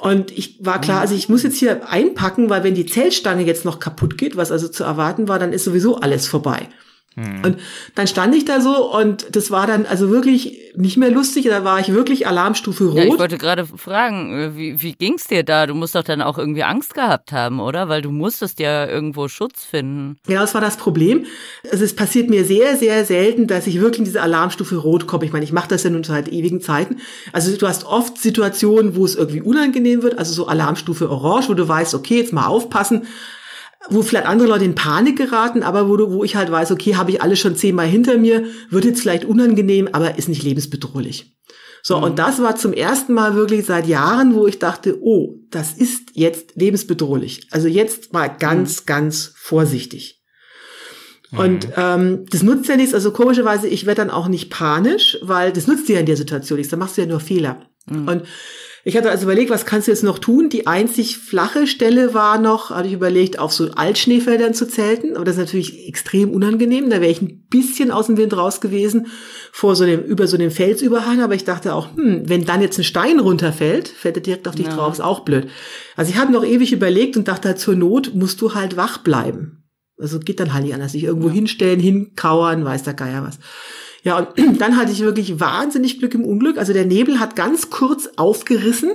Und ich war klar, also ich muss jetzt hier einpacken, weil wenn die Zeltstange jetzt noch kaputt geht, was also zu erwarten war, dann ist sowieso alles vorbei. Und dann stand ich da so und das war dann also wirklich nicht mehr lustig. Da war ich wirklich Alarmstufe rot. Ja, ich wollte gerade fragen, äh, wie, wie ging's dir da? Du musst doch dann auch irgendwie Angst gehabt haben, oder? Weil du musstest ja irgendwo Schutz finden. Genau, das war das Problem. Also es passiert mir sehr, sehr selten, dass ich wirklich in diese Alarmstufe Rot komme. Ich meine, ich mache das ja nun seit ewigen Zeiten. Also du hast oft Situationen, wo es irgendwie unangenehm wird, also so Alarmstufe Orange, wo du weißt, okay, jetzt mal aufpassen, wo vielleicht andere Leute in Panik geraten, aber wo, du, wo ich halt weiß, okay, habe ich alles schon zehnmal hinter mir, wird jetzt vielleicht unangenehm, aber ist nicht lebensbedrohlich. So, und das war zum ersten Mal wirklich seit Jahren, wo ich dachte, oh, das ist jetzt lebensbedrohlich. Also jetzt mal ganz, ganz vorsichtig. Und ähm, das nutzt ja nichts, also komischerweise, ich werde dann auch nicht panisch, weil das nutzt dir ja in der Situation nichts, da machst du ja nur Fehler. Und ich hatte also überlegt, was kannst du jetzt noch tun? Die einzig flache Stelle war noch, hatte ich überlegt, auf so Altschneefeldern zu zelten, aber das ist natürlich extrem unangenehm, da wäre ich ein bisschen aus dem Wind raus gewesen, vor so dem, über so dem Felsüberhang, aber ich dachte auch, hm, wenn dann jetzt ein Stein runterfällt, fällt er direkt auf dich Ja. drauf, ist auch blöd. Also ich habe noch ewig überlegt und dachte, zur Not musst du halt wach bleiben. Also geht dann halt nicht anders. Sich irgendwo hinstellen, hinkauern, weiß der Geier was. Ja, und (clears throat) dann hatte ich wirklich wahnsinnig Glück im Unglück. Also der Nebel hat ganz kurz aufgerissen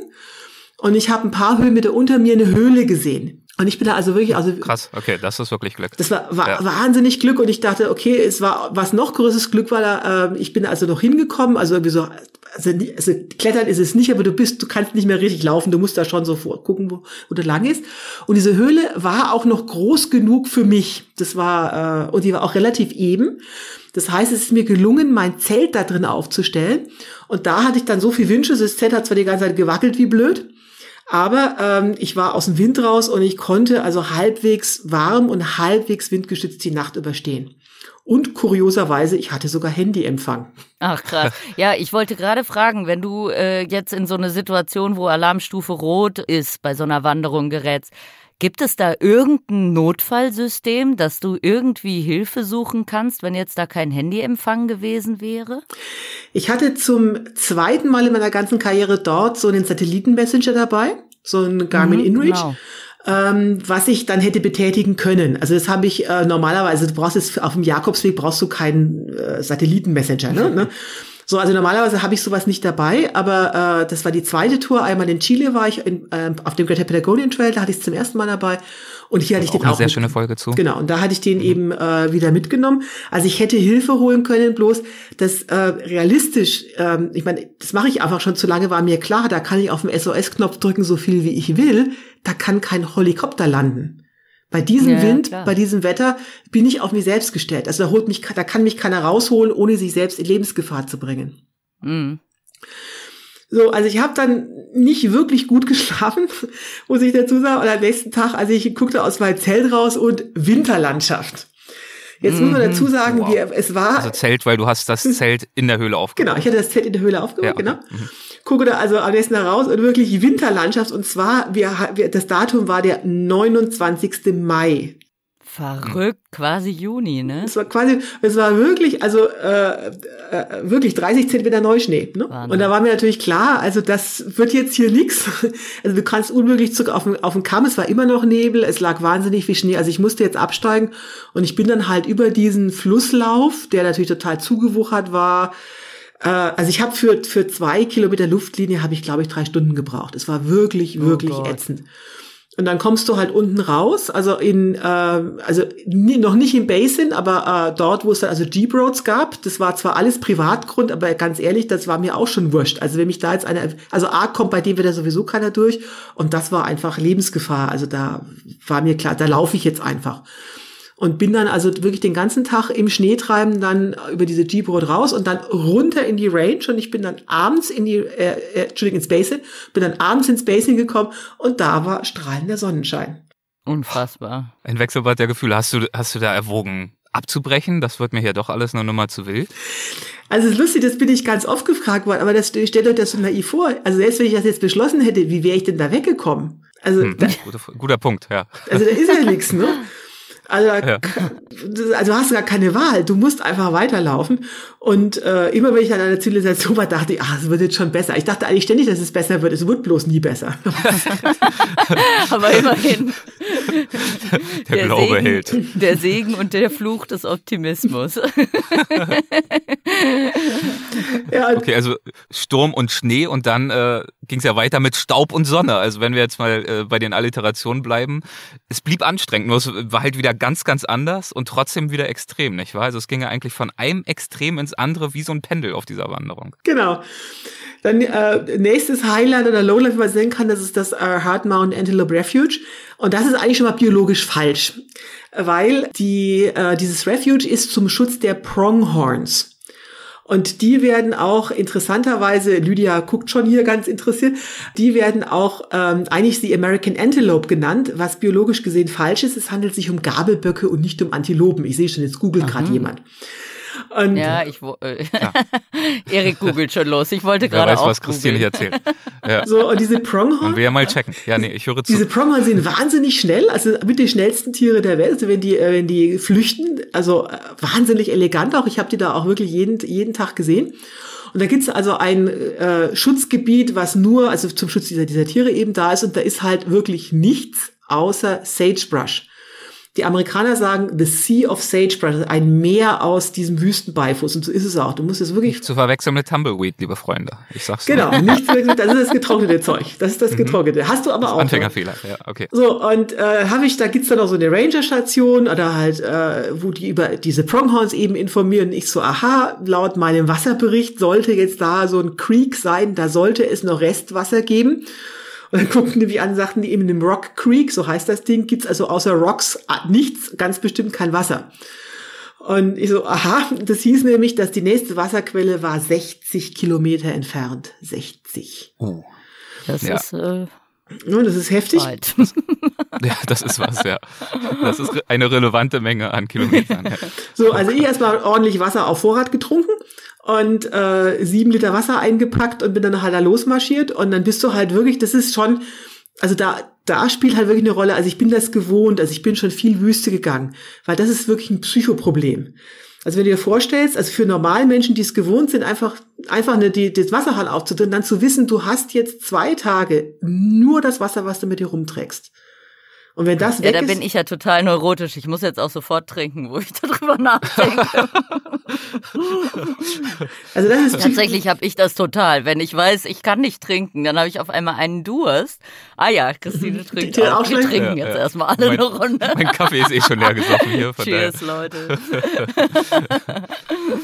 und ich habe ein paar Höhenmeter unter mir eine Höhle gesehen. Und ich bin da also wirklich, also Krass, okay, das ist wirklich Glück. das war, war Ja. wahnsinnig Glück und ich dachte, okay, es war was noch größeres Glück, weil äh, ich bin also noch hingekommen, also irgendwie so, also, also klettern ist es nicht, aber du bist, du kannst nicht mehr richtig laufen, du musst da schon so vor gucken, wo, wo du lang ist. Und diese Höhle war auch noch groß genug für mich. Das war äh, und die war auch relativ eben. Das heißt, es ist mir gelungen, mein Zelt da drin aufzustellen. Und da hatte ich dann so viel Wünsche. Das Zelt hat zwar die ganze Zeit gewackelt wie blöd, aber ähm, ich war aus dem Wind raus und ich konnte also halbwegs warm und halbwegs windgeschützt die Nacht überstehen. Und kurioserweise, ich hatte sogar Handyempfang. Ach krass. (laughs) Ja, ich wollte gerade fragen, wenn du äh, jetzt in so eine Situation, wo Alarmstufe rot ist, bei so einer Wanderung gerätst, gibt es da irgendein Notfallsystem, dass du irgendwie Hilfe suchen kannst, wenn jetzt da kein Handyempfang gewesen wäre? Ich hatte zum zweiten Mal in meiner ganzen Karriere dort so einen Satellitenmessenger dabei, so einen Garmin Mhm, InReach. genau. ähm, was ich dann hätte betätigen können. Also das habe ich äh, normalerweise, du brauchst jetzt auf dem Jakobsweg brauchst du keinen äh, Satellitenmessenger, ne? (laughs) ne? So, also normalerweise habe ich sowas nicht dabei, aber äh, das war die zweite Tour. Einmal in Chile war ich in, äh, auf dem Greater Patagonian Trail, da hatte ich es zum ersten Mal dabei. Und hier hatte ich Auch den eine auch sehr mit- schöne Folge zu. Genau, und da hatte ich den eben äh, wieder mitgenommen. Also ich hätte Hilfe holen können, bloß das äh, realistisch, ähm, ich meine, das mache ich einfach schon zu lange, war mir klar, da kann ich auf den SOS-Knopf drücken, so viel wie ich will, da kann kein Helikopter landen. Bei diesem Ja, Wind, klar. bei diesem Wetter bin ich auf mich selbst gestellt. Also da holt mich, da kann mich keiner rausholen, ohne sich selbst in Lebensgefahr zu bringen. Mhm. So, also ich habe dann nicht wirklich gut (laughs) geschlafen, muss ich dazu sagen. Und am nächsten Tag, also ich guckte aus meinem Zelt raus und Winterlandschaft. Jetzt muss man dazu sagen, Wow. wir, es war Also Zelt, weil du hast das (laughs) Zelt in der Höhle aufgebaut. Genau, ich hatte das Zelt in der Höhle aufgebaut, Ja, genau. Mhm. Gucke da also am nächsten Tag raus und wirklich Winterlandschaft. Und zwar, wir, wir, das Datum war der 29. Mai. Verrückt, quasi Juni, ne? Es war quasi, es war wirklich, also äh, äh, wirklich 30 Zentimeter Neuschnee. Ne? Wahnsinn. Und da war mir natürlich klar, also das wird jetzt hier nix. Also du kannst unmöglich zurück auf den, auf den Kamm. Es war immer noch Nebel, es lag wahnsinnig viel Schnee. Also ich musste jetzt absteigen und ich bin dann halt über diesen Flusslauf, der natürlich total zugewuchert war. Äh, also ich habe für für zwei Kilometer Luftlinie habe ich glaube ich drei Stunden gebraucht. Es war wirklich wirklich Gott. ätzend. Und dann kommst du halt unten raus, also in, äh, also nie, noch nicht im Basin, aber äh, dort, wo es dann also Jeep Roads gab, das war zwar alles Privatgrund, aber ganz ehrlich, das war mir auch schon wurscht. Also wenn mich da jetzt einer, also A kommt bei dem wieder sowieso keiner durch und das war einfach Lebensgefahr. Also da war mir klar, da laufe ich jetzt einfach. Und bin dann also wirklich den ganzen Tag im Schnee treiben, dann über diese Jeep Road raus und dann runter in die Range und ich bin dann abends in die, äh, äh, Entschuldigung, ins Basin, bin dann abends ins Basin gekommen und da war strahlender Sonnenschein. Unfassbar. Ein Wechselbad der Gefühle. Hast du, hast du da erwogen, abzubrechen? Das wird mir hier doch alles eine Nummer zu wild. Also es ist lustig, das bin ich ganz oft gefragt worden, aber das stellt euch das so naiv vor. Also selbst wenn ich das jetzt beschlossen hätte, wie wäre ich denn da weggekommen? Also, hm, da, guter, guter Punkt, ja. Also da ist ja (laughs) nichts, ne? Also, ja. also hast du gar keine Wahl. Du musst einfach weiterlaufen. Und äh, immer wenn ich an einer Zivilisation war, dachte ich, ach, es wird jetzt schon besser. Ich dachte eigentlich ständig, dass es besser wird. Es wird bloß nie besser. (laughs) Aber immerhin. Der, der Glaube Segen, hält. Der Segen und der Fluch des Optimismus. (laughs) ja, okay, also Sturm und Schnee und dann äh, ging es ja weiter mit Staub und Sonne. Also wenn wir jetzt mal äh, bei den Alliterationen bleiben, es blieb anstrengend, nur es war halt wieder ganz, ganz anders und trotzdem wieder extrem, nicht wahr? Also es ging ja eigentlich von einem Extrem ins andere wie so ein Pendel auf dieser Wanderung. Genau. Dann äh, nächstes Highland oder Lowland, wie man sehen kann, das ist das äh, Hard Mountain Antelope Refuge. Und das ist eigentlich schon mal biologisch falsch, weil die, äh, dieses Refuge ist zum Schutz der Pronghorns. Und die werden auch interessanterweise, Lydia guckt schon hier ganz interessiert, die werden auch ähm, eigentlich die American Antelope genannt, was biologisch gesehen falsch ist. Es handelt sich um Gabelböcke und nicht um Antilopen. Ich sehe schon, jetzt googelt gerade jemand. Und ja, ich äh, ja. (laughs) Erik googelt schon los. Ich wollte gerade auch. was Christine hier erzählt. Ja. So, und diese Pronghorn. Und wir ja mal checken. Ja, nee, ich höre zu. Diese Pronghorn sind wahnsinnig schnell, also mit den schnellsten Tiere der Welt. Also wenn die, äh, wenn die flüchten, also äh, wahnsinnig elegant auch. Ich habe die da auch wirklich jeden, jeden Tag gesehen. Und da gibt's also ein äh, Schutzgebiet, was nur, also zum Schutz dieser, dieser Tiere eben da ist. Und da ist halt wirklich nichts außer Sagebrush. Die Amerikaner sagen The Sea of Sagebrush, ein Meer aus diesem Wüstenbeifuß. Und so ist es auch. Du musst es wirklich. Nicht zu verwechseln mit Tumbleweed, liebe Freunde. Ich sag's Genau, nicht zu verwechseln. Das ist das getrocknete (laughs) Zeug. Das ist das mhm. getrocknete. Hast du aber das auch. Anfängerfehler, ja, okay. So, und äh, habe ich, da gibt's dann auch so eine Ranger-Station oder halt, äh, wo die über diese Pronghorns eben informieren. Ich so, aha, laut meinem Wasserbericht sollte jetzt da so ein Creek sein, da sollte es noch Restwasser geben. (laughs) Und dann guckten die mich an, sagten die eben in dem Rock Creek, so heißt das Ding, gibt's also außer Rocks nichts, ganz bestimmt kein Wasser. Und ich so, aha, das hieß nämlich, dass die nächste Wasserquelle war 60 Kilometer entfernt. 60. Oh. Das ja. ist, äh, ja, das ist heftig. Weit. (laughs) ja, das ist was, ja. Das ist eine relevante Menge an Kilometern. Ja. So, also ich erstmal ordentlich Wasser auf Vorrat getrunken und äh, sieben Liter Wasser eingepackt und bin dann halt da losmarschiert und dann bist du halt wirklich, das ist schon, also da, da spielt halt wirklich eine Rolle. Also ich bin das gewohnt, also ich bin schon viel Wüste gegangen, weil das ist wirklich ein Psychoproblem. Also wenn du dir vorstellst, also für normale Menschen, die es gewohnt sind, einfach, einfach eine, die, das Wasserhahn aufzudrehen, dann zu wissen, du hast jetzt zwei Tage nur das Wasser, was du mit dir rumträgst. Und wenn das ja, weg da ist, bin ich ja total neurotisch. Ich muss jetzt auch sofort trinken, wo ich (laughs) darüber nachdenke. (laughs) also das ist Tatsächlich habe ich das total. Wenn ich weiß, ich kann nicht trinken, dann habe ich auf einmal einen Durst. Ah ja, Christine trinkt Die auch. auch Wir trinken Ja, jetzt ja. erstmal alle Mein- eine Runde. Mein Kaffee ist eh schon leer gesoffen hier. Von Cheers, daher. Leute. (laughs)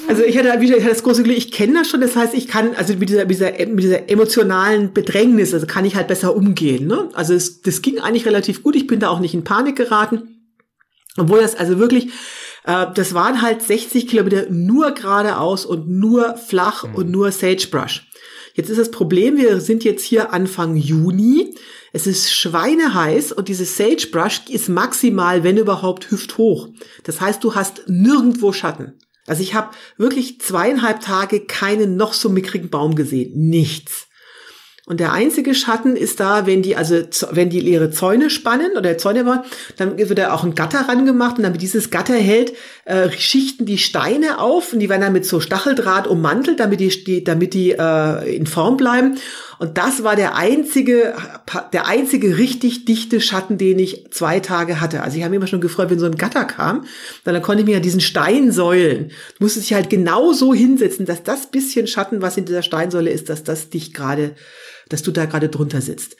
Also ich hatte wieder ich hatte das große Glück, ich kenne das schon, das heißt, ich kann, also mit dieser, mit dieser, mit dieser emotionalen Bedrängnis, also kann ich halt besser umgehen. Ne? Also es, das ging eigentlich relativ gut, ich bin da auch nicht in Panik geraten. Obwohl das also wirklich, äh, das waren halt 60 Kilometer nur geradeaus und nur flach und nur Sagebrush. Jetzt ist das Problem, wir sind jetzt hier Anfang Juni. Es ist schweineheiß und dieses Sagebrush ist maximal, wenn überhaupt, hüfthoch. Das heißt, du hast nirgendwo Schatten. Also ich habe wirklich zweieinhalb Tage keinen noch so mickrigen Baum gesehen. Nichts. Und der einzige Schatten ist da, wenn die, also wenn die ihre Zäune spannen oder Zäune bauen, dann wird da auch ein Gatter rangemacht und damit dieses Gatter hält, äh, schichten die Steine auf und die werden dann mit so Stacheldraht ummantelt, damit die, die damit die äh, in Form bleiben. Und das war der einzige, der einzige richtig dichte Schatten, den ich zwei Tage hatte. Also ich habe mich immer schon gefreut, wenn so ein Gatter kam, dann, konnte ich mich an diesen Steinsäulen, du musstest dich halt genau so hinsetzen, dass das bisschen Schatten, was in dieser Steinsäule ist, dass das dich gerade, dass du da gerade drunter sitzt.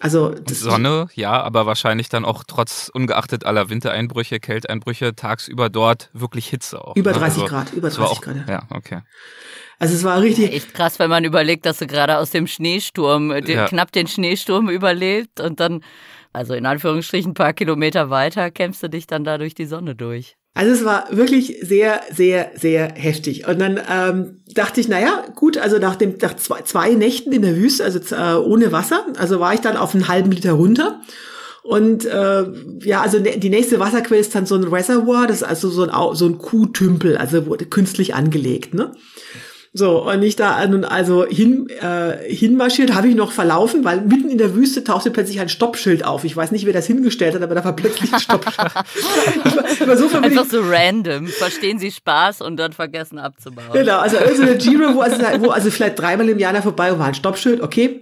Also das Sonne, ja, aber wahrscheinlich dann auch trotz ungeachtet aller Wintereinbrüche, Kälteinbrüche tagsüber dort wirklich Hitze auch. Über ne? 30 Grad, über es war 30 auch, Grad, ja. Ja, okay. Also es war richtig, Echt krass, wenn man überlegt, dass du gerade aus dem Schneesturm, äh, den, Ja. knapp den Schneesturm überlebt und dann, also in Anführungsstrichen, ein paar Kilometer weiter, kämpfst du dich dann da durch die Sonne durch. Also es war wirklich sehr, sehr, sehr heftig. Und dann ähm, dachte ich, naja, gut, also nach dem nach zwei, zwei Nächten in der Wüste, also äh, ohne Wasser, also war ich dann auf einen halben Liter runter. Und äh, ja, also ne, die nächste Wasserquelle ist dann so ein Reservoir, das ist also so ein, so ein Kuhtümpel, also wurde künstlich angelegt. Ne? So, und ich da nun also hin, äh, hinmarschiert, habe ich noch verlaufen, weil mitten in der Wüste tauchte plötzlich ein Stoppschild auf. Ich weiß nicht, wer das hingestellt hat, aber da war plötzlich ein Stoppschild. (laughs) ich war, so Einfach so random. Verstehen Sie Spaß und dann vergessen abzubauen. Genau, also also eine Giro, wo also, wo also vielleicht dreimal im Jahr da vorbei war ein Stoppschild, okay.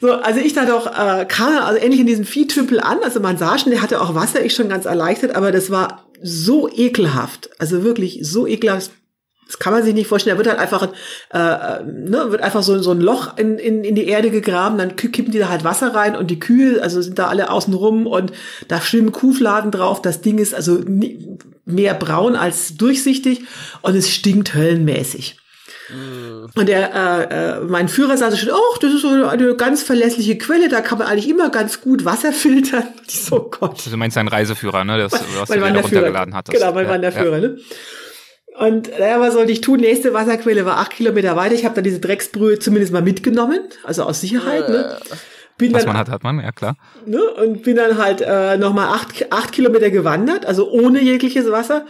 So, also ich da doch äh, kam also endlich in diesem Viehtümpel an. Also man sah schon, der hatte auch Wasser, ich schon ganz erleichtert, aber das war so ekelhaft. Also wirklich so ekelhaft. Das kann man sich nicht vorstellen. Da wird halt einfach, äh, äh, ne, wird einfach so, so ein Loch in, in, in die Erde gegraben, dann kippen die da halt Wasser rein und die Kühe, also sind da alle außen rum und da schwimmen Kuhfladen drauf. Das Ding ist also mehr braun als durchsichtig und es stinkt höllenmäßig. Und der, äh, äh, mein Führer sagte schon, oh, das ist so eine ganz verlässliche Quelle, da kann man eigentlich immer ganz gut Wasser (laughs) filtern. Ich so, oh Gott. Du meinst deinen Reiseführer, ne? Das, was du da runtergeladen hattest. Genau, mein ja, Wanderführer, ja. ne? Und naja, was sollte ich tun? Nächste Wasserquelle war acht Kilometer weiter. Ich habe dann diese Drecksbrühe zumindest mal mitgenommen, also aus Sicherheit. Ne? Bin was dann, man hat, hat man, ja klar. Ne? Und bin dann halt äh, nochmal acht, acht Kilometer gewandert, also ohne jegliches Wasser.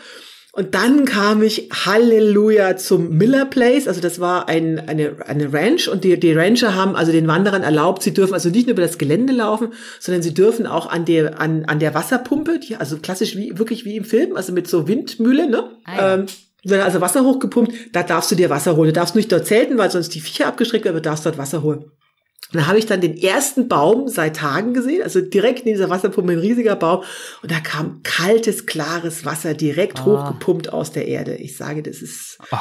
Und dann kam ich, Halleluja, zum Miller Place. Also das war ein, eine, eine Ranch und die, die Rancher haben also den Wanderern erlaubt, sie dürfen also nicht nur über das Gelände laufen, sondern sie dürfen auch an der, an, an der Wasserpumpe, die, also klassisch wie, wirklich wie im Film, also mit so Windmühle, ne? Ah, ja. ähm, wird also Wasser hochgepumpt, da darfst du dir Wasser holen. Du darfst nicht dort zelten, weil sonst die Viecher abgeschreckt werden, aber du darfst dort Wasser holen. Und da habe ich dann den ersten Baum seit Tagen gesehen, also direkt neben dieser Wasserpumpe ein riesiger Baum. Und da kam kaltes, klares Wasser direkt ah. hochgepumpt aus der Erde. Ich sage, das ist, oh.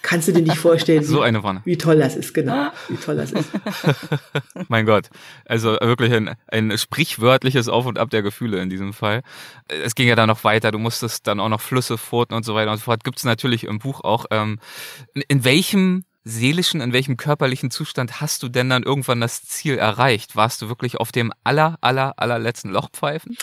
kannst du dir nicht (laughs) vorstellen, so eine Wanne. wie toll das ist, genau, wie toll das ist. (laughs) mein Gott, also wirklich ein, ein sprichwörtliches Auf und Ab der Gefühle in diesem Fall. Es ging ja dann noch weiter, du musstest dann auch noch Flüsse furten und so weiter und so fort. Gibt es natürlich im Buch auch. Ähm, in welchem seelischen, in welchem körperlichen Zustand hast du denn dann irgendwann das Ziel erreicht? Warst du wirklich auf dem aller, aller, allerletzten Lochpfeifen?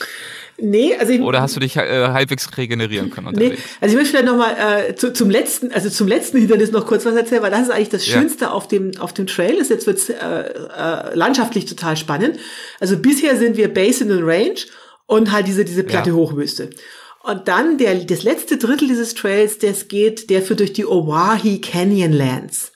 Nee, also ich, Oder hast du dich äh, halbwegs regenerieren können unterwegs? Nee, also ich möchte vielleicht nochmal äh, zu, zum letzten, also zum letzten Hindernis noch kurz was erzählen, weil das ist eigentlich das Schönste ja. auf dem, auf dem Trail. Ist jetzt wird's äh, äh, landschaftlich total spannend. Also bisher sind wir Basin and Range und halt diese, diese platte ja. Hochwüste. Und dann der, das letzte Drittel dieses Trails, das geht, der führt durch die Oahe Canyonlands.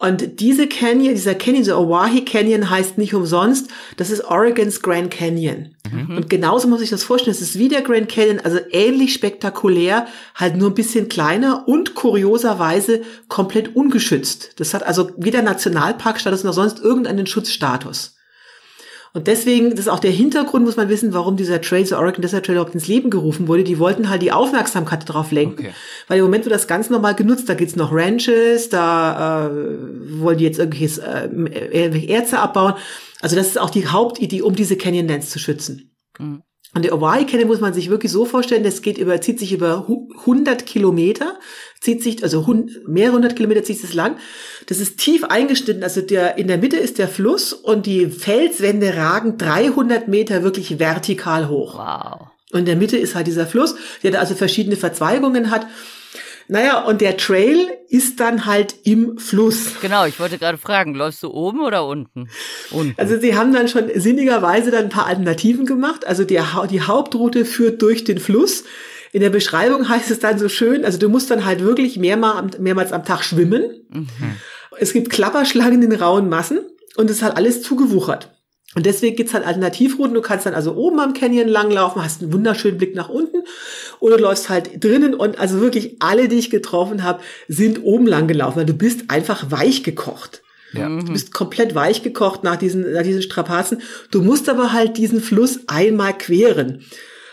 Und diese Canyon, dieser Canyon, dieser Oahe Canyon heißt nicht umsonst, das ist Oregons Grand Canyon. Mhm. Und genauso muss ich das vorstellen, es ist wie der Grand Canyon, also ähnlich spektakulär, halt nur ein bisschen kleiner und kurioserweise komplett ungeschützt. Das hat also weder Nationalparkstatus noch sonst irgendeinen Schutzstatus. Und deswegen, das ist auch der Hintergrund, muss man wissen, warum dieser Trail, so Oregon Desert Trail überhaupt ins Leben gerufen wurde. Die wollten halt die Aufmerksamkeit darauf lenken. Okay. Weil im Moment wird das ganz normal genutzt. Da gibt's noch Ranches, da äh, wollen die jetzt irgendwelches, äh, irgendwelche Erze abbauen. Also das ist auch die Hauptidee, um diese Canyonlands zu schützen. Mhm. Und der Hawaii Canyon muss man sich wirklich so vorstellen, das geht über, zieht sich über 100 Kilometer, zieht sich, also mehrere hundert Kilometer zieht es lang. Das ist tief eingeschnitten, also der, in der Mitte ist der Fluss und die Felswände ragen 300 Meter wirklich vertikal hoch. Wow. Und in der Mitte ist halt dieser Fluss, der also verschiedene Verzweigungen hat. Naja, und der Trail ist dann halt im Fluss. Genau, ich wollte gerade fragen, läufst du oben oder unten? unten? Also sie haben dann schon sinnigerweise dann ein paar Alternativen gemacht. Also die, die Hauptroute führt durch den Fluss. In der Beschreibung heißt es dann so schön, also du musst dann halt wirklich mehrmals, mehrmals am Tag schwimmen. Mhm. Es gibt Klapperschlangen in rauen Massen und es ist halt alles zugewuchert. Und deswegen gibt's halt Alternativrouten. Du kannst dann also oben am Canyon langlaufen, hast einen wunderschönen Blick nach unten oder du läufst halt drinnen und also wirklich alle, die ich getroffen habe, sind oben lang gelaufen, weil du bist einfach weich gekocht. Ja. Du bist komplett weich gekocht nach diesen, nach diesen Strapazen. Du musst aber halt diesen Fluss einmal queren.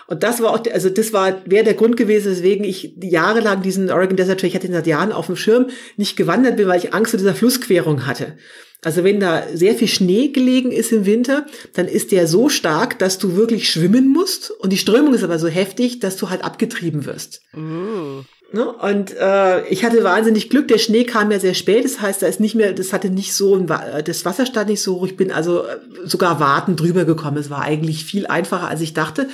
Und das war auch, also das war, wäre der Grund gewesen, weswegen ich jahrelang diesen Oregon Desert Trail, ich hatte ihn seit Jahren auf dem Schirm, nicht gewandert bin, weil ich Angst vor dieser Flussquerung hatte. Also wenn da sehr viel Schnee gelegen ist im Winter, dann ist der so stark, dass du wirklich schwimmen musst. Und die Strömung ist aber so heftig, dass du halt abgetrieben wirst. Mm. Ne? Und äh, ich hatte wahnsinnig Glück. Der Schnee kam ja sehr spät. Das heißt, da ist nicht mehr, das hatte nicht so, das Wasser stand nicht so hoch. Ich bin also äh, sogar warten drüber gekommen. Es war eigentlich viel einfacher, als ich dachte.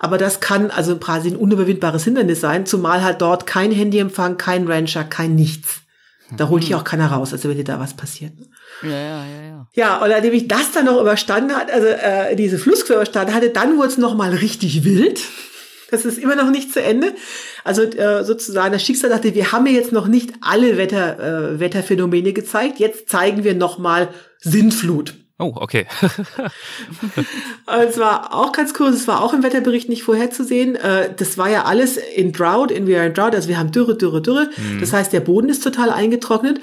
Aber das kann also quasi ein unüberwindbares Hindernis sein, zumal halt dort kein Handyempfang, kein Rancher, kein nichts. Da holt dich auch keiner raus, also wenn dir da was passiert. Ja, ja, ja, ja. Ja, und nachdem ich das dann noch überstanden hatte, also äh, diese Flussquer überstanden hatte, dann wurde es noch mal richtig wild. Das ist immer noch nicht zu Ende. Also äh, sozusagen das Schicksal dachte, wir haben ja jetzt noch nicht alle Wetter, äh, Wetterphänomene gezeigt. Jetzt zeigen wir noch mal Sintflut. Oh, okay. (laughs) es war auch ganz kurz, es war auch im Wetterbericht nicht vorherzusehen. Äh, das war ja alles in Drought, in We are in Drought, also wir haben Dürre, Dürre, Dürre. Mhm. Das heißt, der Boden ist total eingetrocknet.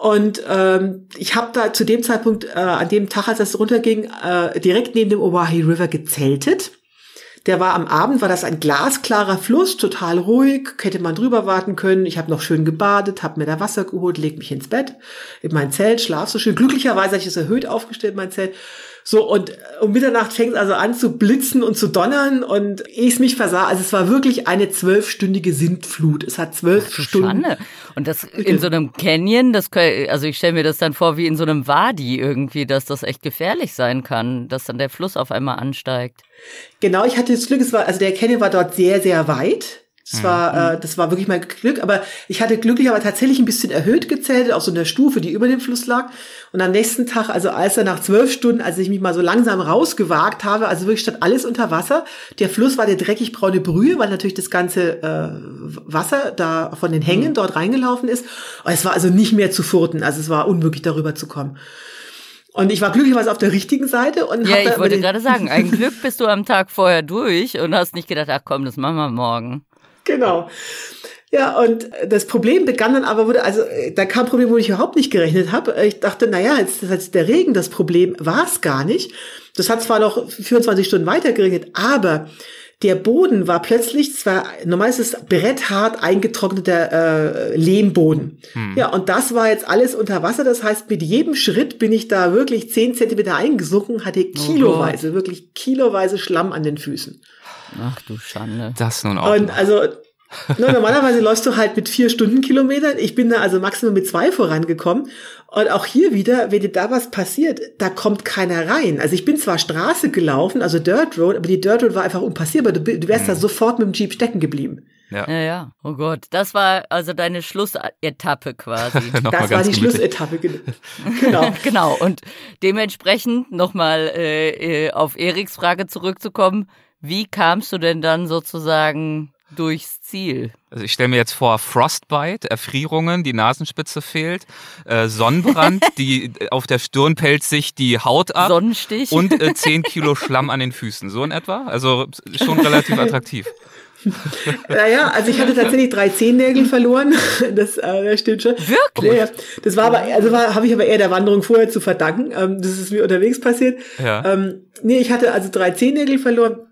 Und ähm, ich habe da zu dem Zeitpunkt, äh, an dem Tag, als das runterging, äh, direkt neben dem Oahe River gezeltet. Der war am Abend, war das ein glasklarer Fluss, total ruhig, hätte man drüber warten können. Ich habe noch schön gebadet, habe mir da Wasser geholt, leg mich ins Bett, in mein Zelt, schlaf so schön. Glücklicherweise hatte ich es erhöht aufgestellt, mein Zelt. So, und um Mitternacht fängt es also an zu blitzen und zu donnern und ich es mich versah. Also es war wirklich eine zwölfstündige Sintflut. Es hat zwölf Ach, Stunden. Schande. Und das in so einem Canyon, das also ich stelle mir das dann vor wie in so einem Wadi irgendwie, dass das echt gefährlich sein kann, dass dann der Fluss auf einmal ansteigt. Genau, ich hatte das Glück, es war, also der Canyon war dort sehr, sehr weit. Das war, mhm. äh, das war wirklich mein Glück. Aber ich hatte glücklich aber tatsächlich ein bisschen erhöht gezählt, auf so einer Stufe, die über dem Fluss lag. Und am nächsten Tag, also als er nach zwölf Stunden, als ich mich mal so langsam rausgewagt habe, also wirklich statt alles unter Wasser, der Fluss war der dreckig braune Brühe, weil natürlich das ganze äh, Wasser da von den Hängen mhm. dort reingelaufen ist. Und es war also nicht mehr zu furten. Also es war unmöglich, darüber zu kommen. Und ich war glücklicherweise auf der richtigen Seite und Ja, ich wollte gerade sagen, ein (laughs) Glück bist du am Tag vorher durch und hast nicht gedacht, ach komm, das machen wir morgen. Genau. Ja, und das Problem begann dann aber, wurde, also da kam ein Problem, wo ich überhaupt nicht gerechnet habe. Ich dachte, naja, jetzt ist jetzt der Regen das Problem, war es gar nicht. Das hat zwar noch 24 Stunden weiter geregnet, aber der Boden war plötzlich, zwar normal ist es bretthart eingetrockneter äh, Lehmboden. Hm. Ja, und das war jetzt alles unter Wasser. Das heißt, mit jedem Schritt bin ich da wirklich zehn Zentimeter eingesunken, hatte oh kiloweise, oh wirklich kiloweise Schlamm an den Füßen. Ach du Schande. Das nun auch. Und also normalerweise läufst du halt mit vier Stundenkilometern. Ich bin da also maximal mit zwei vorangekommen. Und auch hier wieder, wenn dir da was passiert, da kommt keiner rein. Also ich bin zwar Straße gelaufen, also Dirt Road, aber die Dirt Road war einfach unpassierbar. Du, du wärst mhm. da sofort mit dem Jeep stecken geblieben. Ja. ja, ja. Oh Gott, das war also deine Schlussetappe quasi. (laughs) das war die Schlussetappe, (laughs) genau. genau. Und dementsprechend nochmal äh, äh, auf Eriks Frage zurückzukommen. Wie kamst du denn dann sozusagen durchs Ziel? Also ich stelle mir jetzt vor, Frostbite, Erfrierungen, die Nasenspitze fehlt, äh, Sonnenbrand, (laughs) die auf der Stirn pellt sich die Haut ab. Sonnenstich. Und äh, (laughs) 10 Kilo Schlamm an den Füßen. So in etwa? Also schon relativ attraktiv. (laughs) Naja, also ich hatte tatsächlich drei Zehennägel verloren. Das, äh, das stimmt schon. Wirklich? Ja, das war aber, also war, habe ich aber eher der Wanderung vorher zu verdanken. Ähm, das ist mir unterwegs passiert. Ja. Ähm, nee, ich hatte also drei Zehennägel verloren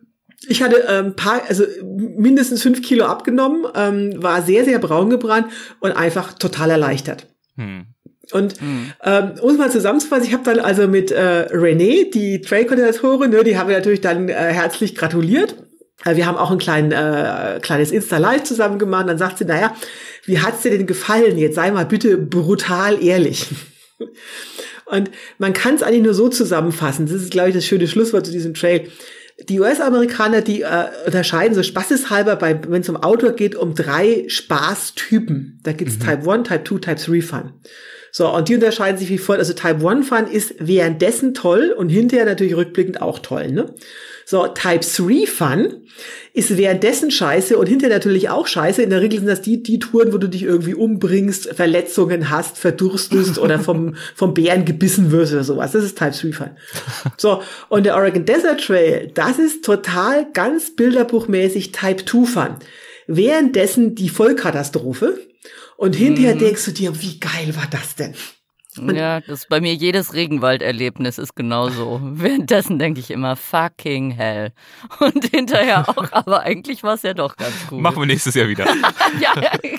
ich hatte ähm, paar, also mindestens fünf Kilo abgenommen, ähm, war sehr, sehr braun gebrannt und einfach total erleichtert. Hm. Und hm. ähm, um es mal zusammenzufassen, ich habe dann also mit äh, Renee, die Trail-Koordinatorin, ne, die haben wir natürlich dann äh, herzlich gratuliert. Äh, wir haben auch ein klein, äh, kleines Insta-Live zusammen gemacht. Dann sagt sie, naja, wie hat's dir denn gefallen? Jetzt sei mal bitte brutal ehrlich. (laughs) Und man kann es eigentlich nur so zusammenfassen. Das ist, glaube ich, das schöne Schlusswort zu diesem Trail. Die US-Amerikaner, die äh, unterscheiden so spaßeshalber, bei, wenn es um Outdoor geht, um drei Spaßtypen. Da gibt's mhm. Type 1, Type 2, Type 3 Fun. So, und die unterscheiden sich wie folgt. Also Type 1 Fun ist währenddessen toll und hinterher natürlich rückblickend auch toll. Ne? So, Type 3 Fun ist währenddessen scheiße und hinterher natürlich auch scheiße. In der Regel sind das die, die Touren, wo du dich irgendwie umbringst, Verletzungen hast, verdurstest (laughs) oder vom, vom Bären gebissen wirst oder sowas. Das ist Type 3 Fun. (laughs) So, und der Oregon Desert Trail, das ist total ganz bilderbuchmäßig Type 2 Fun. Währenddessen die Vollkatastrophe. Und hinterher mhm. denkst du dir, wie geil war das denn? Ja, das ist bei mir jedes Regenwalderlebnis ist genauso. (laughs) Währenddessen denke ich immer fucking hell. Und hinterher (laughs) auch, aber eigentlich war es ja doch ganz gut. Machen wir nächstes Jahr wieder. (laughs) ja,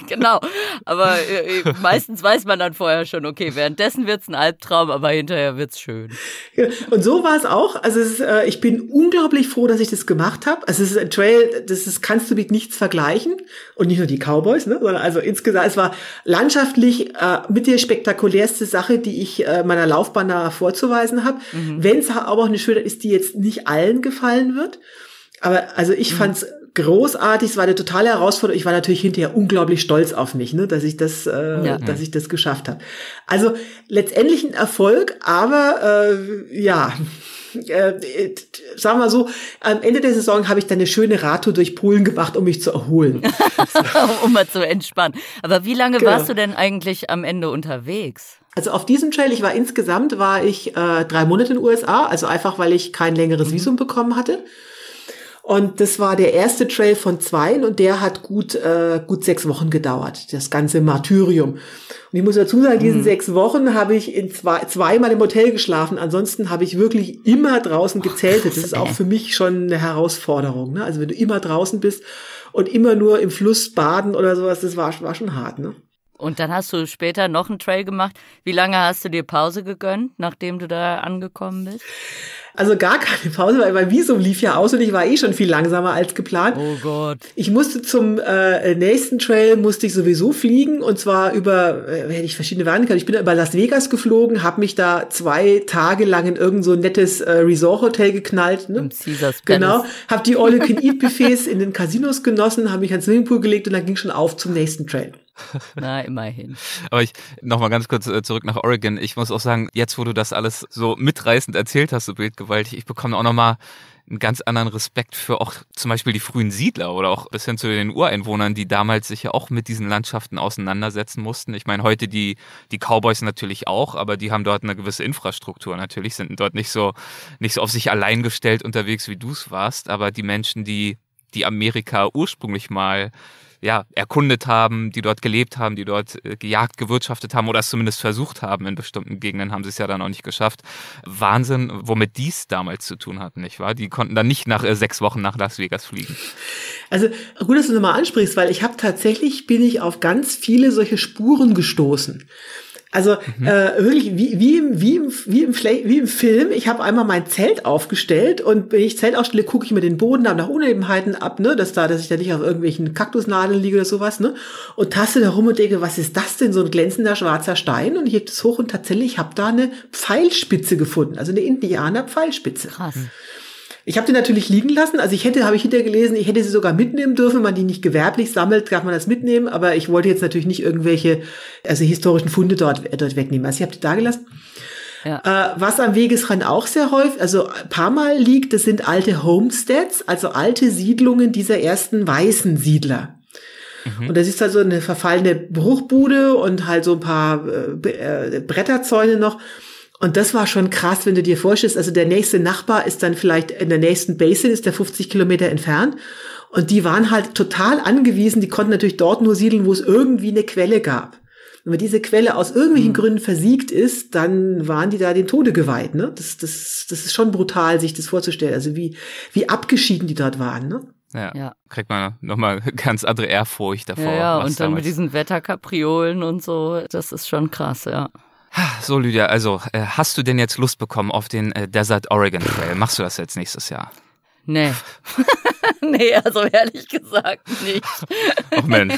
genau. Aber äh, äh, meistens weiß man dann vorher schon, okay, währenddessen wird es ein Albtraum, aber hinterher wird es schön. Ja, und so war es auch. Also es ist, äh, ich bin unglaublich froh, dass ich das gemacht habe. Also es ist ein Trail, das ist, kannst du mit nichts vergleichen. Und nicht nur die Cowboys, ne, sondern also insgesamt, es war landschaftlich äh, mit der spektakulärste Sache Sache, die ich äh, meiner Laufbahn da vorzuweisen habe. Mhm. Wenn es aber auch eine Schönheit ist, die jetzt nicht allen gefallen wird. Aber also ich mhm. fand's großartig, es war eine totale Herausforderung. Ich war natürlich hinterher unglaublich stolz auf mich, ne, dass ich das, äh, ja. dass ich das geschafft habe. Also letztendlich ein Erfolg, aber äh, ja, (laughs) äh, sagen wir so, am Ende der Saison habe ich dann eine schöne Radtour durch Polen gemacht, um mich zu erholen. (laughs) um mal zu entspannen. Aber wie lange genau. warst du denn eigentlich am Ende unterwegs? Also auf diesem Trail, ich war insgesamt, war ich äh, drei Monate in den USA, also einfach, weil ich kein längeres mhm. Visum bekommen hatte. Und das war der erste Trail von zweien und der hat gut, äh, gut sechs Wochen gedauert, das ganze Martyrium. Und ich muss dazu sagen, diesen mhm. sechs Wochen habe ich in zwei, zweimal im Hotel geschlafen. Ansonsten habe ich wirklich immer draußen gezeltet. Das ist auch für mich schon eine Herausforderung. Ne? Also wenn du immer draußen bist und immer nur im Fluss baden oder sowas, das war, war schon hart. Ne? Und dann hast du später noch einen Trail gemacht. Wie lange hast du dir Pause gegönnt, nachdem du da angekommen bist? Also gar keine Pause, weil mein Visum lief ja aus und ich war eh schon viel langsamer als geplant. Oh Gott. Ich musste zum äh, nächsten Trail, musste ich sowieso fliegen und zwar über, äh, hätte ich verschiedene Varianten gehabt. Ich bin über Las Vegas geflogen, habe mich da zwei Tage lang in irgend so ein nettes äh, Resort-Hotel geknallt. Ne? Im Caesars Genau, habe die All-You-Can-Eat-Buffets in den Casinos genossen, habe mich ans Swimmingpool gelegt und dann ging schon auf zum nächsten Trail. (laughs) Na, immerhin. Aber ich nochmal ganz kurz äh, zurück nach Oregon. Ich muss auch sagen, jetzt wo du das alles so mitreißend erzählt hast, so bildgewaltig, ich bekomme auch nochmal einen ganz anderen Respekt für auch zum Beispiel die frühen Siedler oder auch bis hin zu den Ureinwohnern, die damals sich ja auch mit diesen Landschaften auseinandersetzen mussten. Ich meine, heute die, die Cowboys natürlich auch, aber die haben dort eine gewisse Infrastruktur natürlich, sind dort nicht so, nicht so auf sich allein gestellt unterwegs, wie du es warst, aber die Menschen, die, die Amerika ursprünglich mal ja, erkundet haben, die dort gelebt haben, die dort äh, gejagt, gewirtschaftet haben oder es zumindest versucht haben in bestimmten Gegenden, haben sie es ja dann auch nicht geschafft. Wahnsinn, womit dies damals zu tun hatten, nicht wahr? Die konnten dann nicht nach äh, sechs Wochen nach Las Vegas fliegen. Also gut, dass du nochmal ansprichst, weil ich habe tatsächlich, bin ich auf ganz viele solche Spuren gestoßen. Also mhm. äh, wirklich wie, wie, im, wie, im, wie, im, wie im Film. Ich habe einmal mein Zelt aufgestellt und wenn ich Zelt aufstelle, gucke ich mir den Boden da nach Unebenheiten ab, ne, dass da, dass ich da nicht auf irgendwelchen Kaktusnadeln liege oder sowas, ne, und taste da rum und denke, was ist das denn, so ein glänzender schwarzer Stein? Und ich heb das hoch und tatsächlich habe da eine Pfeilspitze gefunden, also eine Indianer Pfeilspitze. Krass. Ich habe die natürlich liegen lassen. Also ich hätte, habe ich hintergelesen, ich hätte sie sogar mitnehmen dürfen. Wenn man die nicht gewerblich sammelt, darf man das mitnehmen. Aber ich wollte jetzt natürlich nicht irgendwelche, also historischen Funde dort, dort wegnehmen. Also ich habe die da gelassen. Ja. Äh, was am Wegesrand auch sehr häufig, also ein paar Mal liegt, das sind alte Homesteads, also alte Siedlungen dieser ersten weißen Siedler. Mhm. Und das ist also eine verfallene Bruchbude und halt so ein paar äh, äh Bretterzäune noch. Und das war schon krass, wenn du dir vorstellst, also der nächste Nachbar ist dann vielleicht in der nächsten Basin, ist der 50 Kilometer entfernt. Und die waren halt total angewiesen, die konnten natürlich dort nur siedeln, wo es irgendwie eine Quelle gab. Und wenn diese Quelle aus irgendwelchen mhm. Gründen versiegt ist, dann waren die da dem Tode geweiht. Ne? Das, das, das ist schon brutal, sich das vorzustellen. Also wie, wie abgeschieden die dort waren. Ne? Ja, ja. kriegt man nochmal (laughs) ganz andere Ehrfurcht davor. Ja, ja und dann mit diesen Wetterkapriolen und so, das ist schon krass, ja. So, Lydia, also äh, hast du denn jetzt Lust bekommen auf den äh, Desert Oregon Trail? Machst du das jetzt nächstes Jahr? Nee. (laughs) nee, also ehrlich gesagt nicht. Ach Mensch.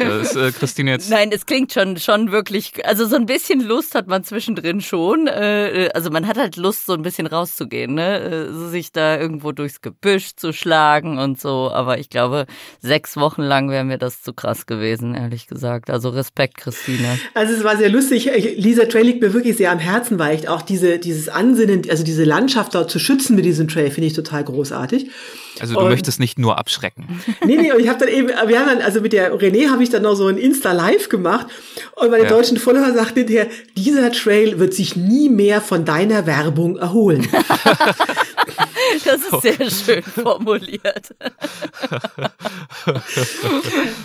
Das ist äh, Christine jetzt. Nein, es klingt schon, schon wirklich, also so ein bisschen Lust hat man zwischendrin schon. Äh, also man hat halt Lust, so ein bisschen rauszugehen, ne? Äh, sich da irgendwo durchs Gebüsch zu schlagen und so. Aber ich glaube, sechs Wochen lang wäre mir das zu krass gewesen, ehrlich gesagt. Also Respekt, Christine. Also es war sehr lustig. Lisa Trail liegt mir wirklich sehr am Herzen, weil ich auch diese, dieses Ansinnen, also diese Landschaft dort zu schützen mit diesem Trail, finde ich total großartig. Also du und, möchtest nicht nur abschrecken. Nee, nee, und ich habe dann eben, wir haben dann, also mit der René habe ich dann noch so ein Insta-Live gemacht und meine ja. deutschen Follower sagten hinterher, dieser Trail wird sich nie mehr von deiner Werbung erholen. (laughs) das ist sehr schön formuliert.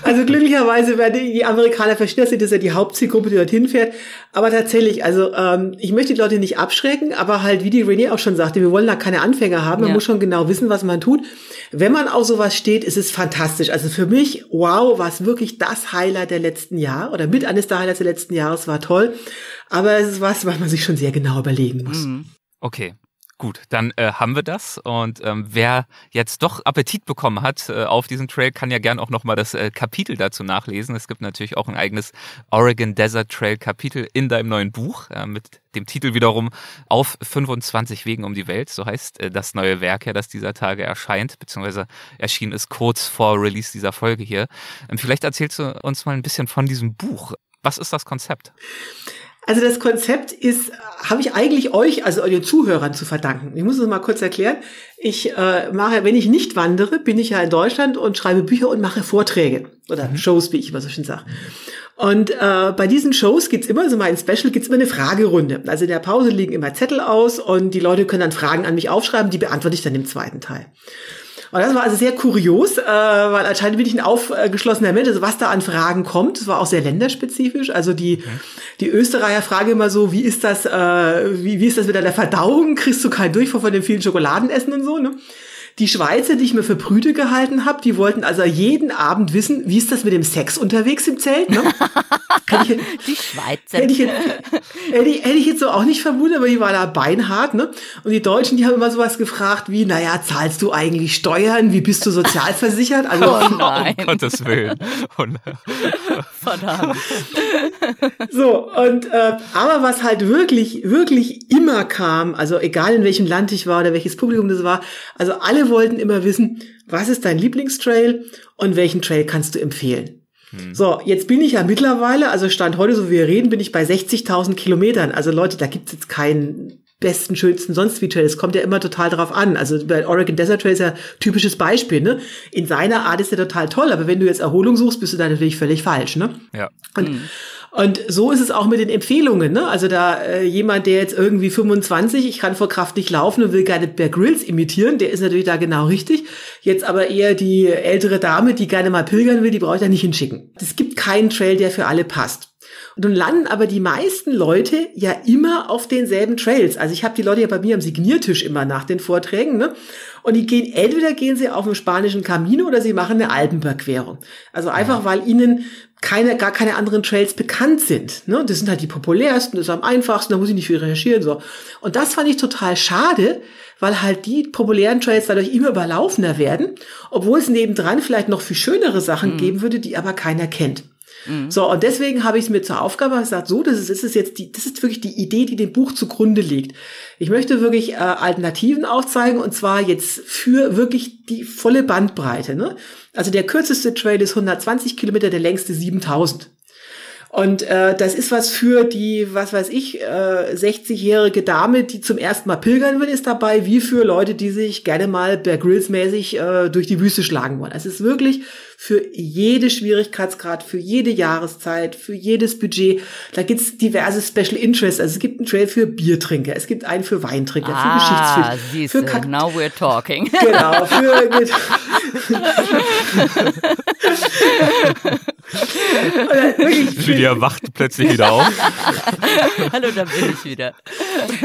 also glücklicherweise werden die Amerikaner verstehen, das ist ja die Hauptzielgruppe, die dorthin fährt. Aber tatsächlich, also ähm, ich möchte die Leute nicht abschrecken, aber halt, wie die René auch schon sagte, wir wollen da keine Anfänger haben. Man ja. muss schon genau wissen, was man tut. Wenn man auf sowas steht, ist es fantastisch. Also für mich, wow, war es wirklich das Highlight der letzten Jahre oder mit eines der Highlights der letzten Jahres, war toll. Aber es ist was, was man sich schon sehr genau überlegen muss. Mhm. Okay, Gut, dann äh, haben wir das. Und ähm, wer jetzt doch Appetit bekommen hat äh, auf diesen Trail, kann ja gern auch nochmal das äh, Kapitel dazu nachlesen. Es gibt natürlich auch ein eigenes Oregon Desert Trail Kapitel in deinem neuen Buch äh, mit dem Titel wiederum Auf 25 Wegen um die Welt. So heißt äh, das neue Werk ja, das dieser Tage erscheint, beziehungsweise erschienen ist kurz vor Release dieser Folge hier. Ähm, vielleicht erzählst du uns mal ein bisschen von diesem Buch. Was ist das Konzept? Also das Konzept ist, habe ich eigentlich euch, also euren Zuhörern zu verdanken. Ich muss es mal kurz erklären. Ich äh, mache, wenn ich nicht wandere, bin ich ja in Deutschland und schreibe Bücher und mache Vorträge oder mhm. Shows, wie ich immer so schön sage. Und äh, bei diesen Shows gibt's immer, so mein Special, gibt's immer eine Fragerunde. Also in der Pause liegen immer Zettel aus und die Leute können dann Fragen an mich aufschreiben, die beantworte ich dann im zweiten Teil. Und das war also sehr kurios, äh, weil anscheinend bin ich ein aufgeschlossener Mensch, also was da an Fragen kommt. Das war auch sehr länderspezifisch. Also die, okay. die Österreicher fragen immer so, wie ist das, äh, wie, wie ist das mit deiner Verdauung? Kriegst du keinen Durchfall von den vielen Schokoladenessen und so, ne? Die Schweizer, die ich mir für Brüde gehalten habe, die wollten also jeden Abend wissen, wie ist das mit dem Sex unterwegs im Zelt? Ne? (laughs) ich, die Schweizer. Hätte ich, hätte, ich, hätte ich jetzt so auch nicht vermutet, aber die war da beinhart. Ne? Und die Deutschen, die haben immer sowas gefragt wie, naja, zahlst du eigentlich Steuern? Wie bist du sozialversichert? Also, oh (laughs) nein. Um Gottes Willen. Oh Verdammt. So, und äh, aber was halt wirklich, wirklich immer kam, also egal in welchem Land ich war oder welches Publikum das war, also alle wollten immer wissen, was ist dein Lieblingstrail und welchen Trail kannst du empfehlen? Hm. So, jetzt bin ich ja mittlerweile, also Stand heute, so wie wir reden, bin ich bei 60.000 Kilometern. Also Leute, da gibt's jetzt keinen besten, schönsten sonst wie Trail. Es kommt ja immer total drauf an. Also bei Oregon Desert Trail ist ja typisches Beispiel, ne? In seiner Art ist er total toll, aber wenn du jetzt Erholung suchst, bist du da natürlich völlig falsch, ne? Ja. Und mhm. Und so ist es auch mit den Empfehlungen. Ne? Also da äh, jemand, der jetzt irgendwie 25, ich kann vor Kraft nicht laufen und will gerne Bear Grylls imitieren, der ist natürlich da genau richtig. Jetzt aber eher die ältere Dame, die gerne mal pilgern will, die brauche ich da nicht hinschicken. Es gibt keinen Trail, der für alle passt. Und dann landen aber die meisten Leute ja immer auf denselben Trails. Also ich habe die Leute ja bei mir am Signiertisch immer nach den Vorträgen. Ne? Und die gehen, entweder gehen sie auf den spanischen Camino oder sie machen eine Alpenüberquerung. Also einfach, weil ihnen keine, gar keine anderen Trails bekannt sind. Ne? Das sind halt die populärsten, das ist am einfachsten, da muss ich nicht viel recherchieren. so. Und das fand ich total schade, weil halt die populären Trails dadurch immer überlaufender werden, obwohl es nebendran vielleicht noch viel schönere Sachen mhm. geben würde, die aber keiner kennt. Mhm. So, und deswegen habe ich es mir zur Aufgabe gesagt, so, das ist, das ist jetzt die, das ist wirklich die Idee, die dem Buch zugrunde liegt. Ich möchte wirklich äh, Alternativen aufzeigen und zwar jetzt für wirklich die volle Bandbreite. Ne? Also der kürzeste Trail ist 120 Kilometer, der längste 7000. Und äh, das ist was für die, was weiß ich, äh, 60-jährige Dame, die zum ersten Mal pilgern will, ist dabei, wie für Leute, die sich gerne mal Bear Grylls mäßig äh, durch die Wüste schlagen wollen. Es ist wirklich für jede Schwierigkeitsgrad, für jede Jahreszeit, für jedes Budget. Da gibt's diverse Special Interests. Also es gibt einen Trail für Biertrinker, es gibt einen für Weintrinker, ah, für Geschichtsfilme. Für Kak now we're talking. (laughs) Genau, für (laughs) Julia wacht plötzlich wieder auf. (laughs) Hallo, da bin ich wieder.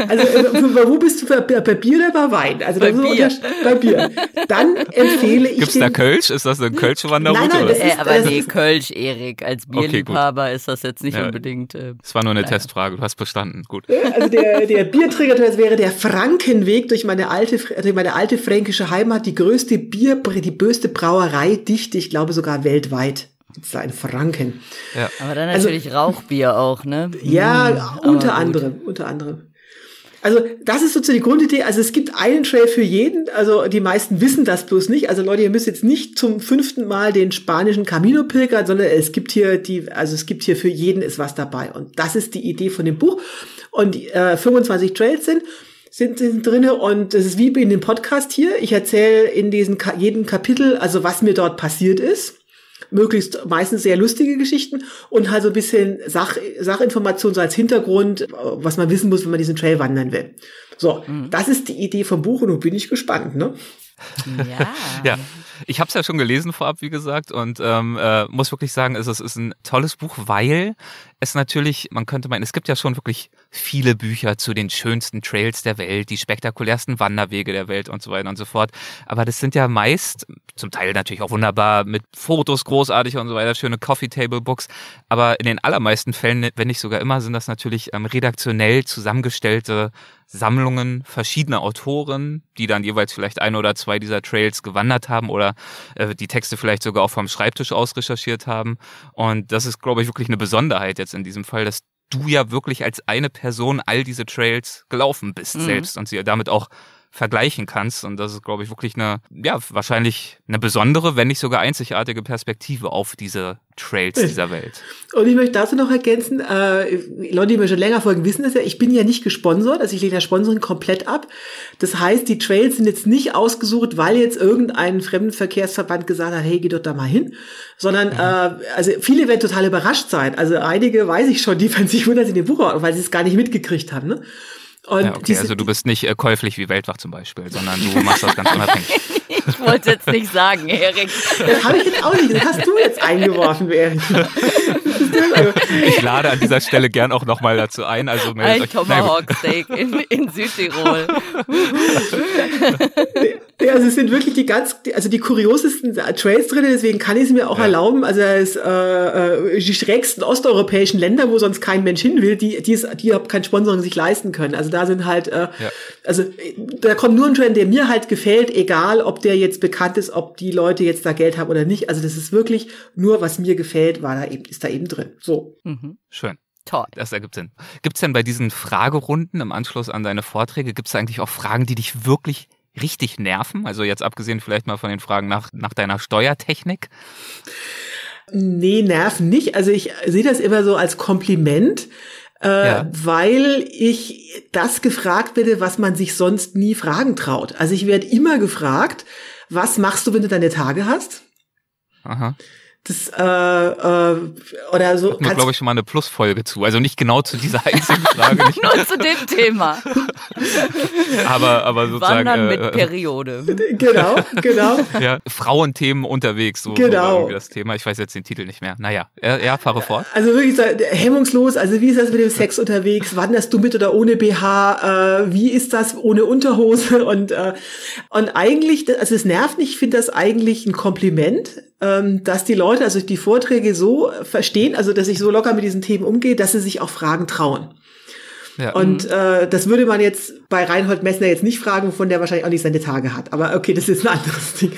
Also, äh, wo bist du bei, bei Bier oder bei Wein? Also bei, Bier. bei Bier. Dann empfehle ich. Gibt's da Kölsch? Ist das eine Kölsche Wanderroute? Nein, nein, das ist, aber nee, Kölsch, Erik. Als Bierliebhaber okay, ist das jetzt nicht ja, unbedingt. Äh, das war nur eine naja. Testfrage. Du hast bestanden. Gut. Also der, der Bierträger das wäre der Frankenweg durch meine alte, durch meine alte fränkische Heimat, die größte Bier, die böste Brauereidichte, ich glaube sogar weltweit gibt's da in Franken. Ja. Aber dann also natürlich also, Rauchbier auch, ne? Ja, mhm, unter anderem, unter anderem. Also das ist sozusagen die Grundidee. Also es gibt einen Trail für jeden. Also die meisten wissen das bloß nicht. Also Leute, ihr müsst jetzt nicht zum fünften Mal den spanischen Camino pilgern, sondern es gibt hier die, also es gibt hier für jeden ist was dabei. Und das ist die Idee von dem Buch. Und äh, 25 Trails sind sind, sind drinne und es ist wie in dem Podcast hier. Ich erzähle in diesen jedem Kapitel, also was mir dort passiert ist möglichst meistens sehr lustige Geschichten und halt so ein bisschen Sach, Sachinformation so als Hintergrund, was man wissen muss, wenn man diesen Trail wandern will. So, mhm. das ist die Idee vom Buch und nun bin ich gespannt, ne? Ja. (laughs) ja. Ich habe es ja schon gelesen vorab, wie gesagt, und ähm, äh, muss wirklich sagen, es, es ist ein tolles Buch, weil es natürlich, man könnte meinen, es gibt ja schon wirklich viele Bücher zu den schönsten Trails der Welt, die spektakulärsten Wanderwege der Welt und so weiter und so fort. Aber das sind ja meist, zum Teil natürlich auch wunderbar mit Fotos großartig und so weiter, schöne Coffee Table Books. Aber in den allermeisten Fällen, wenn nicht sogar immer, sind das natürlich ähm, redaktionell zusammengestellte Sammlungen verschiedener Autoren, die dann jeweils vielleicht ein oder zwei dieser Trails gewandert haben oder äh, die Texte vielleicht sogar auch vom Schreibtisch aus recherchiert haben. Und das ist, glaube ich, wirklich eine Besonderheit jetzt in diesem Fall, dass du ja wirklich als eine Person all diese Trails gelaufen bist mhm. selbst und sie damit auch vergleichen kannst. Und das ist, glaube ich, wirklich eine, ja, wahrscheinlich eine besondere, wenn nicht sogar einzigartige Perspektive auf diese Trails dieser Welt. Und ich möchte dazu noch ergänzen, äh, Leute, die mir schon länger folgen, wissen das ja, ich bin ja nicht gesponsert, also ich lehne das Sponsoring komplett ab. Das heißt, die Trails sind jetzt nicht ausgesucht, weil jetzt irgendein Fremdenverkehrsverband gesagt hat, hey, geh doch da mal hin, sondern mhm. äh, also viele werden total überrascht sein. Also einige weiß ich schon, die werden sich wundern, sie in dem Buch, weil sie es gar nicht mitgekriegt haben. Ne? Und ja, okay, diese, also du bist nicht äh, käuflich wie Weltwach zum Beispiel, sondern du machst das ganz unabhängig. (laughs) ich wollte jetzt nicht sagen, Erik. Das habe ich jetzt auch nicht. Das hast du jetzt eingeworfen, Erik. (laughs) Ich lade an dieser Stelle gern auch nochmal dazu ein. Also ein euch. Tomahawk Steak in, in Südtirol. (laughs) ja, also es sind wirklich die ganz, also die kuriosesten Trails drin, deswegen kann ich es mir auch ja. erlauben. Also es, äh, äh, die schrägsten osteuropäischen Länder, wo sonst kein Mensch hin will, die, die, es, die überhaupt kein Sponsoring sich leisten können. Also da sind halt, äh, ja. also da kommt nur ein Trail, der mir halt gefällt, egal ob der jetzt bekannt ist, ob die Leute jetzt da Geld haben oder nicht. Also das ist wirklich nur, was mir gefällt, war da eben, ist da eben drin. So. Mhm. Schön. Toll. Das ergibt Sinn. Gibt es denn bei diesen Fragerunden im Anschluss an deine Vorträge, gibt es eigentlich auch Fragen, die dich wirklich richtig nerven? Also jetzt abgesehen vielleicht mal von den Fragen nach, nach deiner Steuertechnik? Nee, nerven nicht. Also ich sehe das immer so als Kompliment. Äh, ja. weil ich das gefragt werde, was man sich sonst nie fragen traut. Also ich werde immer gefragt, was machst du, wenn du deine Tage hast? Aha. Das, äh, äh, oder so. Hatten wir, glaube ich, schon mal eine Plusfolge zu. Also nicht genau zu dieser einzigen Frage. Nicht Nur zu dem Thema. (laughs) aber, aber sozusagen. Wandern mit äh, Periode. (laughs) Genau, genau. (laughs) ja, Frauenthemen unterwegs, so, genau. so das Thema. Ich weiß jetzt den Titel nicht mehr. Naja, ja, ja fahre fort. Also wirklich so, hemmungslos. Also wie ist das mit dem Sex unterwegs? Wanderst du mit oder ohne BH? Äh, wie ist das ohne Unterhose? Und, äh, und eigentlich, also es nervt nicht, ich finde das eigentlich ein Kompliment ähm, dass die Leute also die Vorträge so verstehen, also dass ich so locker mit diesen Themen umgehe, dass sie sich auch Fragen trauen. Ja. Und mhm. äh, das würde man jetzt bei Reinhold Messner jetzt nicht fragen, wovon der wahrscheinlich auch nicht seine Tage hat. Aber okay, das ist ein anderes Ding.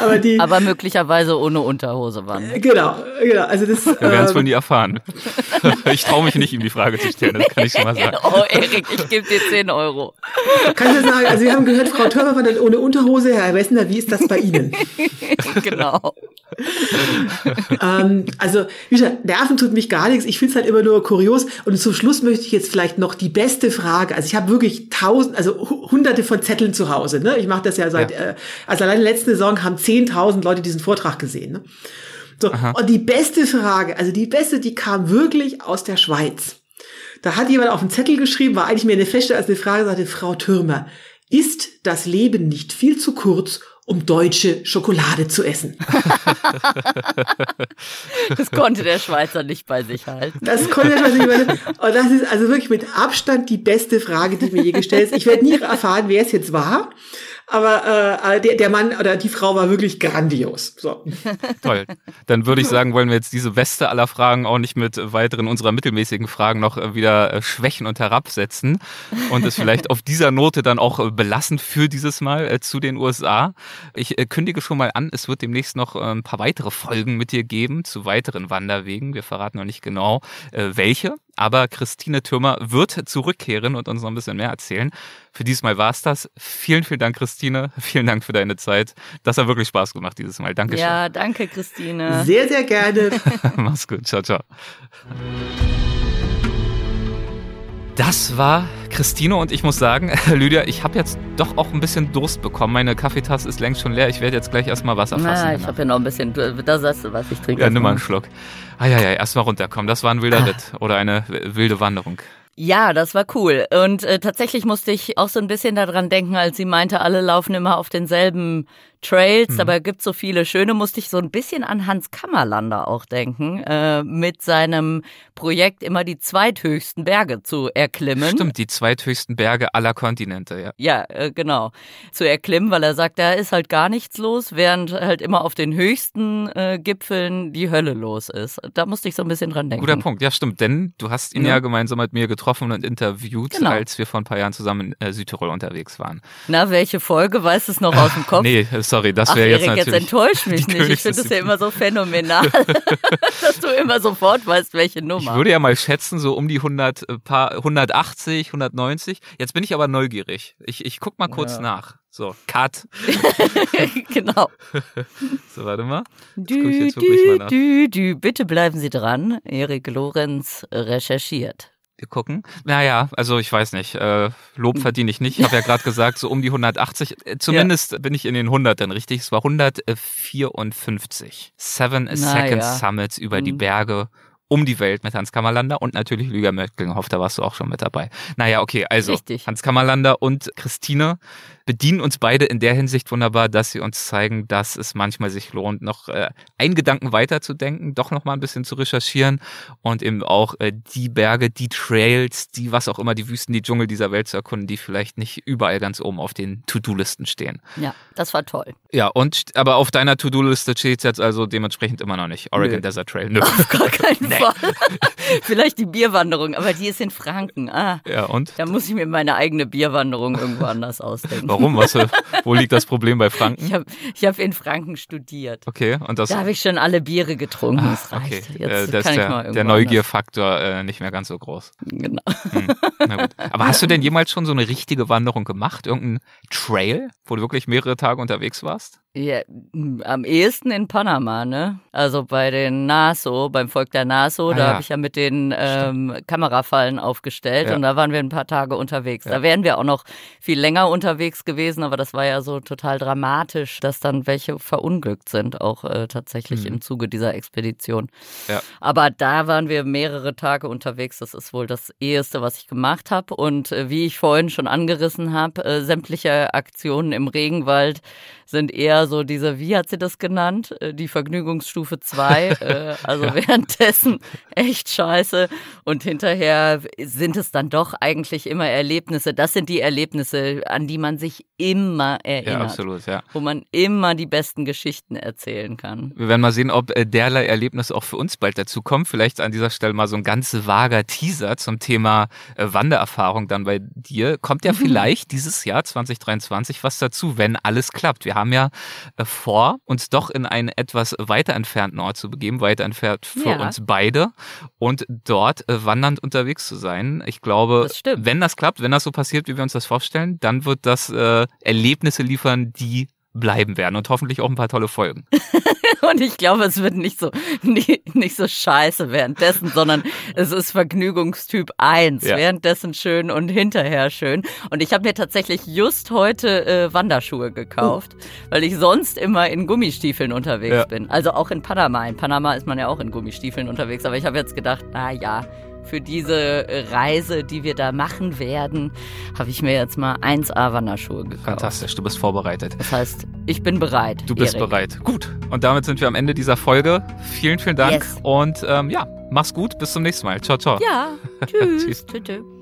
Aber, die, (laughs) Aber möglicherweise ohne Unterhose waren. Genau, genau. Also das, Wir werden es äh, wohl nie erfahren. (laughs) ich traue mich nicht, ihm die Frage zu stellen, das kann ich schon mal sagen. (laughs) Oh, Erik, ich gebe dir 10 Euro. Kann ich sagen, also wir haben gehört, Frau Törmer war dann ohne Unterhose. Herr Messner, wie ist das bei Ihnen? genau. ähm, also, wie gesagt, Nerven tut mich gar nichts. Ich finde es halt immer nur kurios. Und zum Schluss möchte ich jetzt vielleicht noch die beste Frage. Also ich habe wirklich tausend, also hunderte von Zetteln zu Hause. Ne? Ich mache das ja seit, ja. Äh, also allein letzte Saison haben zehntausend Leute diesen Vortrag gesehen. Ne? So, und die beste Frage, also die beste, die kam wirklich aus der Schweiz. Da hat jemand auf einen Zettel geschrieben, war eigentlich mehr eine feste als eine Frage, sagte Frau Türmer, ist das Leben nicht viel zu kurz, um deutsche Schokolade zu essen. (laughs) das konnte der Schweizer nicht bei sich halten. Das konnte der Schweizer nicht bei sich halten. Und das ist also wirklich mit Abstand die beste Frage, die mir je gestellt ist. Ich werde nie erfahren, wer es jetzt war. Aber äh, der, der Mann oder die Frau war wirklich grandios. So. (laughs) Toll. Dann würde ich sagen, wollen wir jetzt diese Beste aller Fragen auch nicht mit weiteren unserer mittelmäßigen Fragen noch äh, wieder äh, schwächen und herabsetzen und es vielleicht auf dieser Note dann auch äh, belassen für dieses Mal äh, zu den USA. Ich äh, kündige schon mal an, es wird demnächst noch ein paar weitere Folgen mit dir geben zu weiteren Wanderwegen. Wir verraten noch nicht genau welche, aber Christine Türmer wird zurückkehren und uns noch ein bisschen mehr erzählen. Für diesmal war es das. Vielen, vielen Dank, Christine. Vielen Dank für deine Zeit. Das hat wirklich Spaß gemacht dieses Mal. Dankeschön. Ja, danke, Christine. Sehr, sehr gerne. (laughs) Mach's gut. Ciao, ciao. Das war Christine und ich muss sagen, (laughs) Lydia, ich habe jetzt doch auch ein bisschen Durst bekommen. Meine Kaffeetasse ist längst schon leer. Ich werde jetzt gleich erstmal Wasser fassen. Na, ich habe ja noch ein bisschen. Da sagst du was, ich trinke. Ja, nimm mal einen Schluck. Ah ja, ja, erstmal runterkommen. Das war ein wilder ah. Ritt oder eine wilde Wanderung. Ja, das war cool. Und äh, tatsächlich musste ich auch so ein bisschen daran denken, als sie meinte, alle laufen immer auf denselben Trails, hm. aber gibt so viele schöne, musste ich so ein bisschen an Hans Kammerlander auch denken, äh, mit seinem Projekt immer die zweithöchsten Berge zu erklimmen. Stimmt, die zweithöchsten Berge aller Kontinente, ja. Ja, äh, genau. Zu erklimmen, weil er sagt, da ist halt gar nichts los, während halt immer auf den höchsten äh, Gipfeln die Hölle los ist. Da musste ich so ein bisschen dran denken. Guter Punkt, ja stimmt, denn du hast ihn ja, ja gemeinsam mit mir getroffen und interviewt, genau. als wir vor ein paar Jahren zusammen in äh, Südtirol unterwegs waren. Na, welche Folge? Weißt du es noch aus dem Kopf? (laughs) nee, sorry, das wäre jetzt natürlich... jetzt enttäuscht (laughs) mich nicht. Ich finde es ja immer so phänomenal, (laughs) dass du immer sofort weißt, welche Nummer. Ich würde ja mal schätzen, so um die 100, äh, paar, 180, 190. Jetzt bin ich aber neugierig. Ich, ich guck mal kurz ja. nach. So, Cut. (laughs) genau. so, warte mal. Dü, dü, mal dü, dü. Bitte bleiben Sie dran. Erik Lorenz recherchiert. Wir gucken. Naja, also ich weiß nicht. Äh, Lob verdiene ich nicht. Ich habe ja gerade gesagt, so um die 180. Äh, zumindest ja. bin ich in den 100 dann richtig. Es war 154. Seven Na, Second ja. Summits über mhm. die Berge um die Welt mit Hans Kammerlander und natürlich Lüger Möckelhoff, da warst du auch schon mit dabei. Naja, okay, also Richtig. Hans Kammerlander und Christine bedienen uns beide in der Hinsicht wunderbar, dass sie uns zeigen, dass es manchmal sich lohnt, noch äh, einen Gedanken weiterzudenken, doch noch mal ein bisschen zu recherchieren und eben auch äh, die Berge, die Trails, die was auch immer, die Wüsten, die Dschungel dieser Welt zu erkunden, die vielleicht nicht überall ganz oben auf den To-Do-Listen stehen. Ja, das war toll. Ja, und aber auf deiner To-Do-Liste steht es jetzt also dementsprechend immer noch nicht. Oregon Nö. Desert Trail. Nö. Auf gar keinen (laughs) nee. Fall. (laughs) Vielleicht die Bierwanderung, aber die ist in Franken. Ah, ja, und? Da muss ich mir meine eigene Bierwanderung irgendwo anders ausdenken. Warum? Was, wo liegt das Problem bei Franken? Ich habe ich hab in Franken studiert. Okay, und das. Da habe ich schon alle Biere getrunken. Ah, das reicht. Okay. Jetzt äh, ist der, der Neugierfaktor äh, nicht mehr ganz so groß. Genau. Hm. Na gut. Aber hast du denn jemals schon so eine richtige Wanderung gemacht? Irgendein Trail, wo du wirklich mehrere Tage unterwegs warst? Ja, am ehesten in Panama, ne? Also bei den NASO, beim Volk der NASO, ah, da ja. habe ich ja mit den ähm, Kamerafallen aufgestellt ja. und da waren wir ein paar Tage unterwegs. Ja. Da wären wir auch noch viel länger unterwegs gewesen, aber das war ja so total dramatisch, dass dann welche verunglückt sind, auch äh, tatsächlich mhm. im Zuge dieser Expedition. Ja. Aber da waren wir mehrere Tage unterwegs. Das ist wohl das eheste, was ich gemacht habe. Und äh, wie ich vorhin schon angerissen habe, äh, sämtliche Aktionen im Regenwald sind eher so diese, wie hat sie das genannt? Äh, die Vergnügungsstufe 2. (laughs) äh, also ja. währenddessen echt scheiße. Und hinterher sind es dann doch eigentlich immer Erlebnisse. Das sind die Erlebnisse, an die man sich immer erinnert. Ja, absolut, ja. Wo man immer die besten Geschichten erzählen kann. Wir werden mal sehen, ob äh, derlei Erlebnisse auch für uns bald dazu kommen. Vielleicht an dieser Stelle mal so ein ganz vager Teaser zum Thema Wandererfahrung dann bei dir. Kommt ja vielleicht dieses Jahr 2023 was dazu, wenn alles klappt. Wir haben ja vor, uns doch in einen etwas weiter entfernten Ort zu begeben, weiter entfernt für ja. uns beide und dort äh, wandernd unterwegs zu sein. Ich glaube, das wenn das klappt, wenn das so passiert, wie wir uns das vorstellen, dann wird das äh, Erlebnisse liefern, die bleiben werden und hoffentlich auch ein paar tolle Folgen. (laughs) und ich glaube, es wird nicht so, nicht, nicht so scheiße währenddessen, sondern es ist Vergnügungstyp 1. Ja. Währenddessen schön und hinterher schön. Und ich habe mir tatsächlich just heute äh, Wanderschuhe gekauft, uh. weil ich sonst immer in Gummistiefeln unterwegs ja. bin. Also auch in Panama. In Panama ist man ja auch in Gummistiefeln unterwegs. Aber ich habe jetzt gedacht, na ja, für diese Reise, die wir da machen werden, habe ich mir jetzt mal 1A Wanderschuhe gekauft. Fantastisch, du bist vorbereitet. Das heißt, ich bin bereit. Du bist Erik. bereit. Gut. Und damit sind wir am Ende dieser Folge. Vielen, vielen Dank. Yes. Und ähm, ja, mach's gut. Bis zum nächsten Mal. Ciao, ciao. Ja. (laughs) Tschüss. tschüss. tschüss.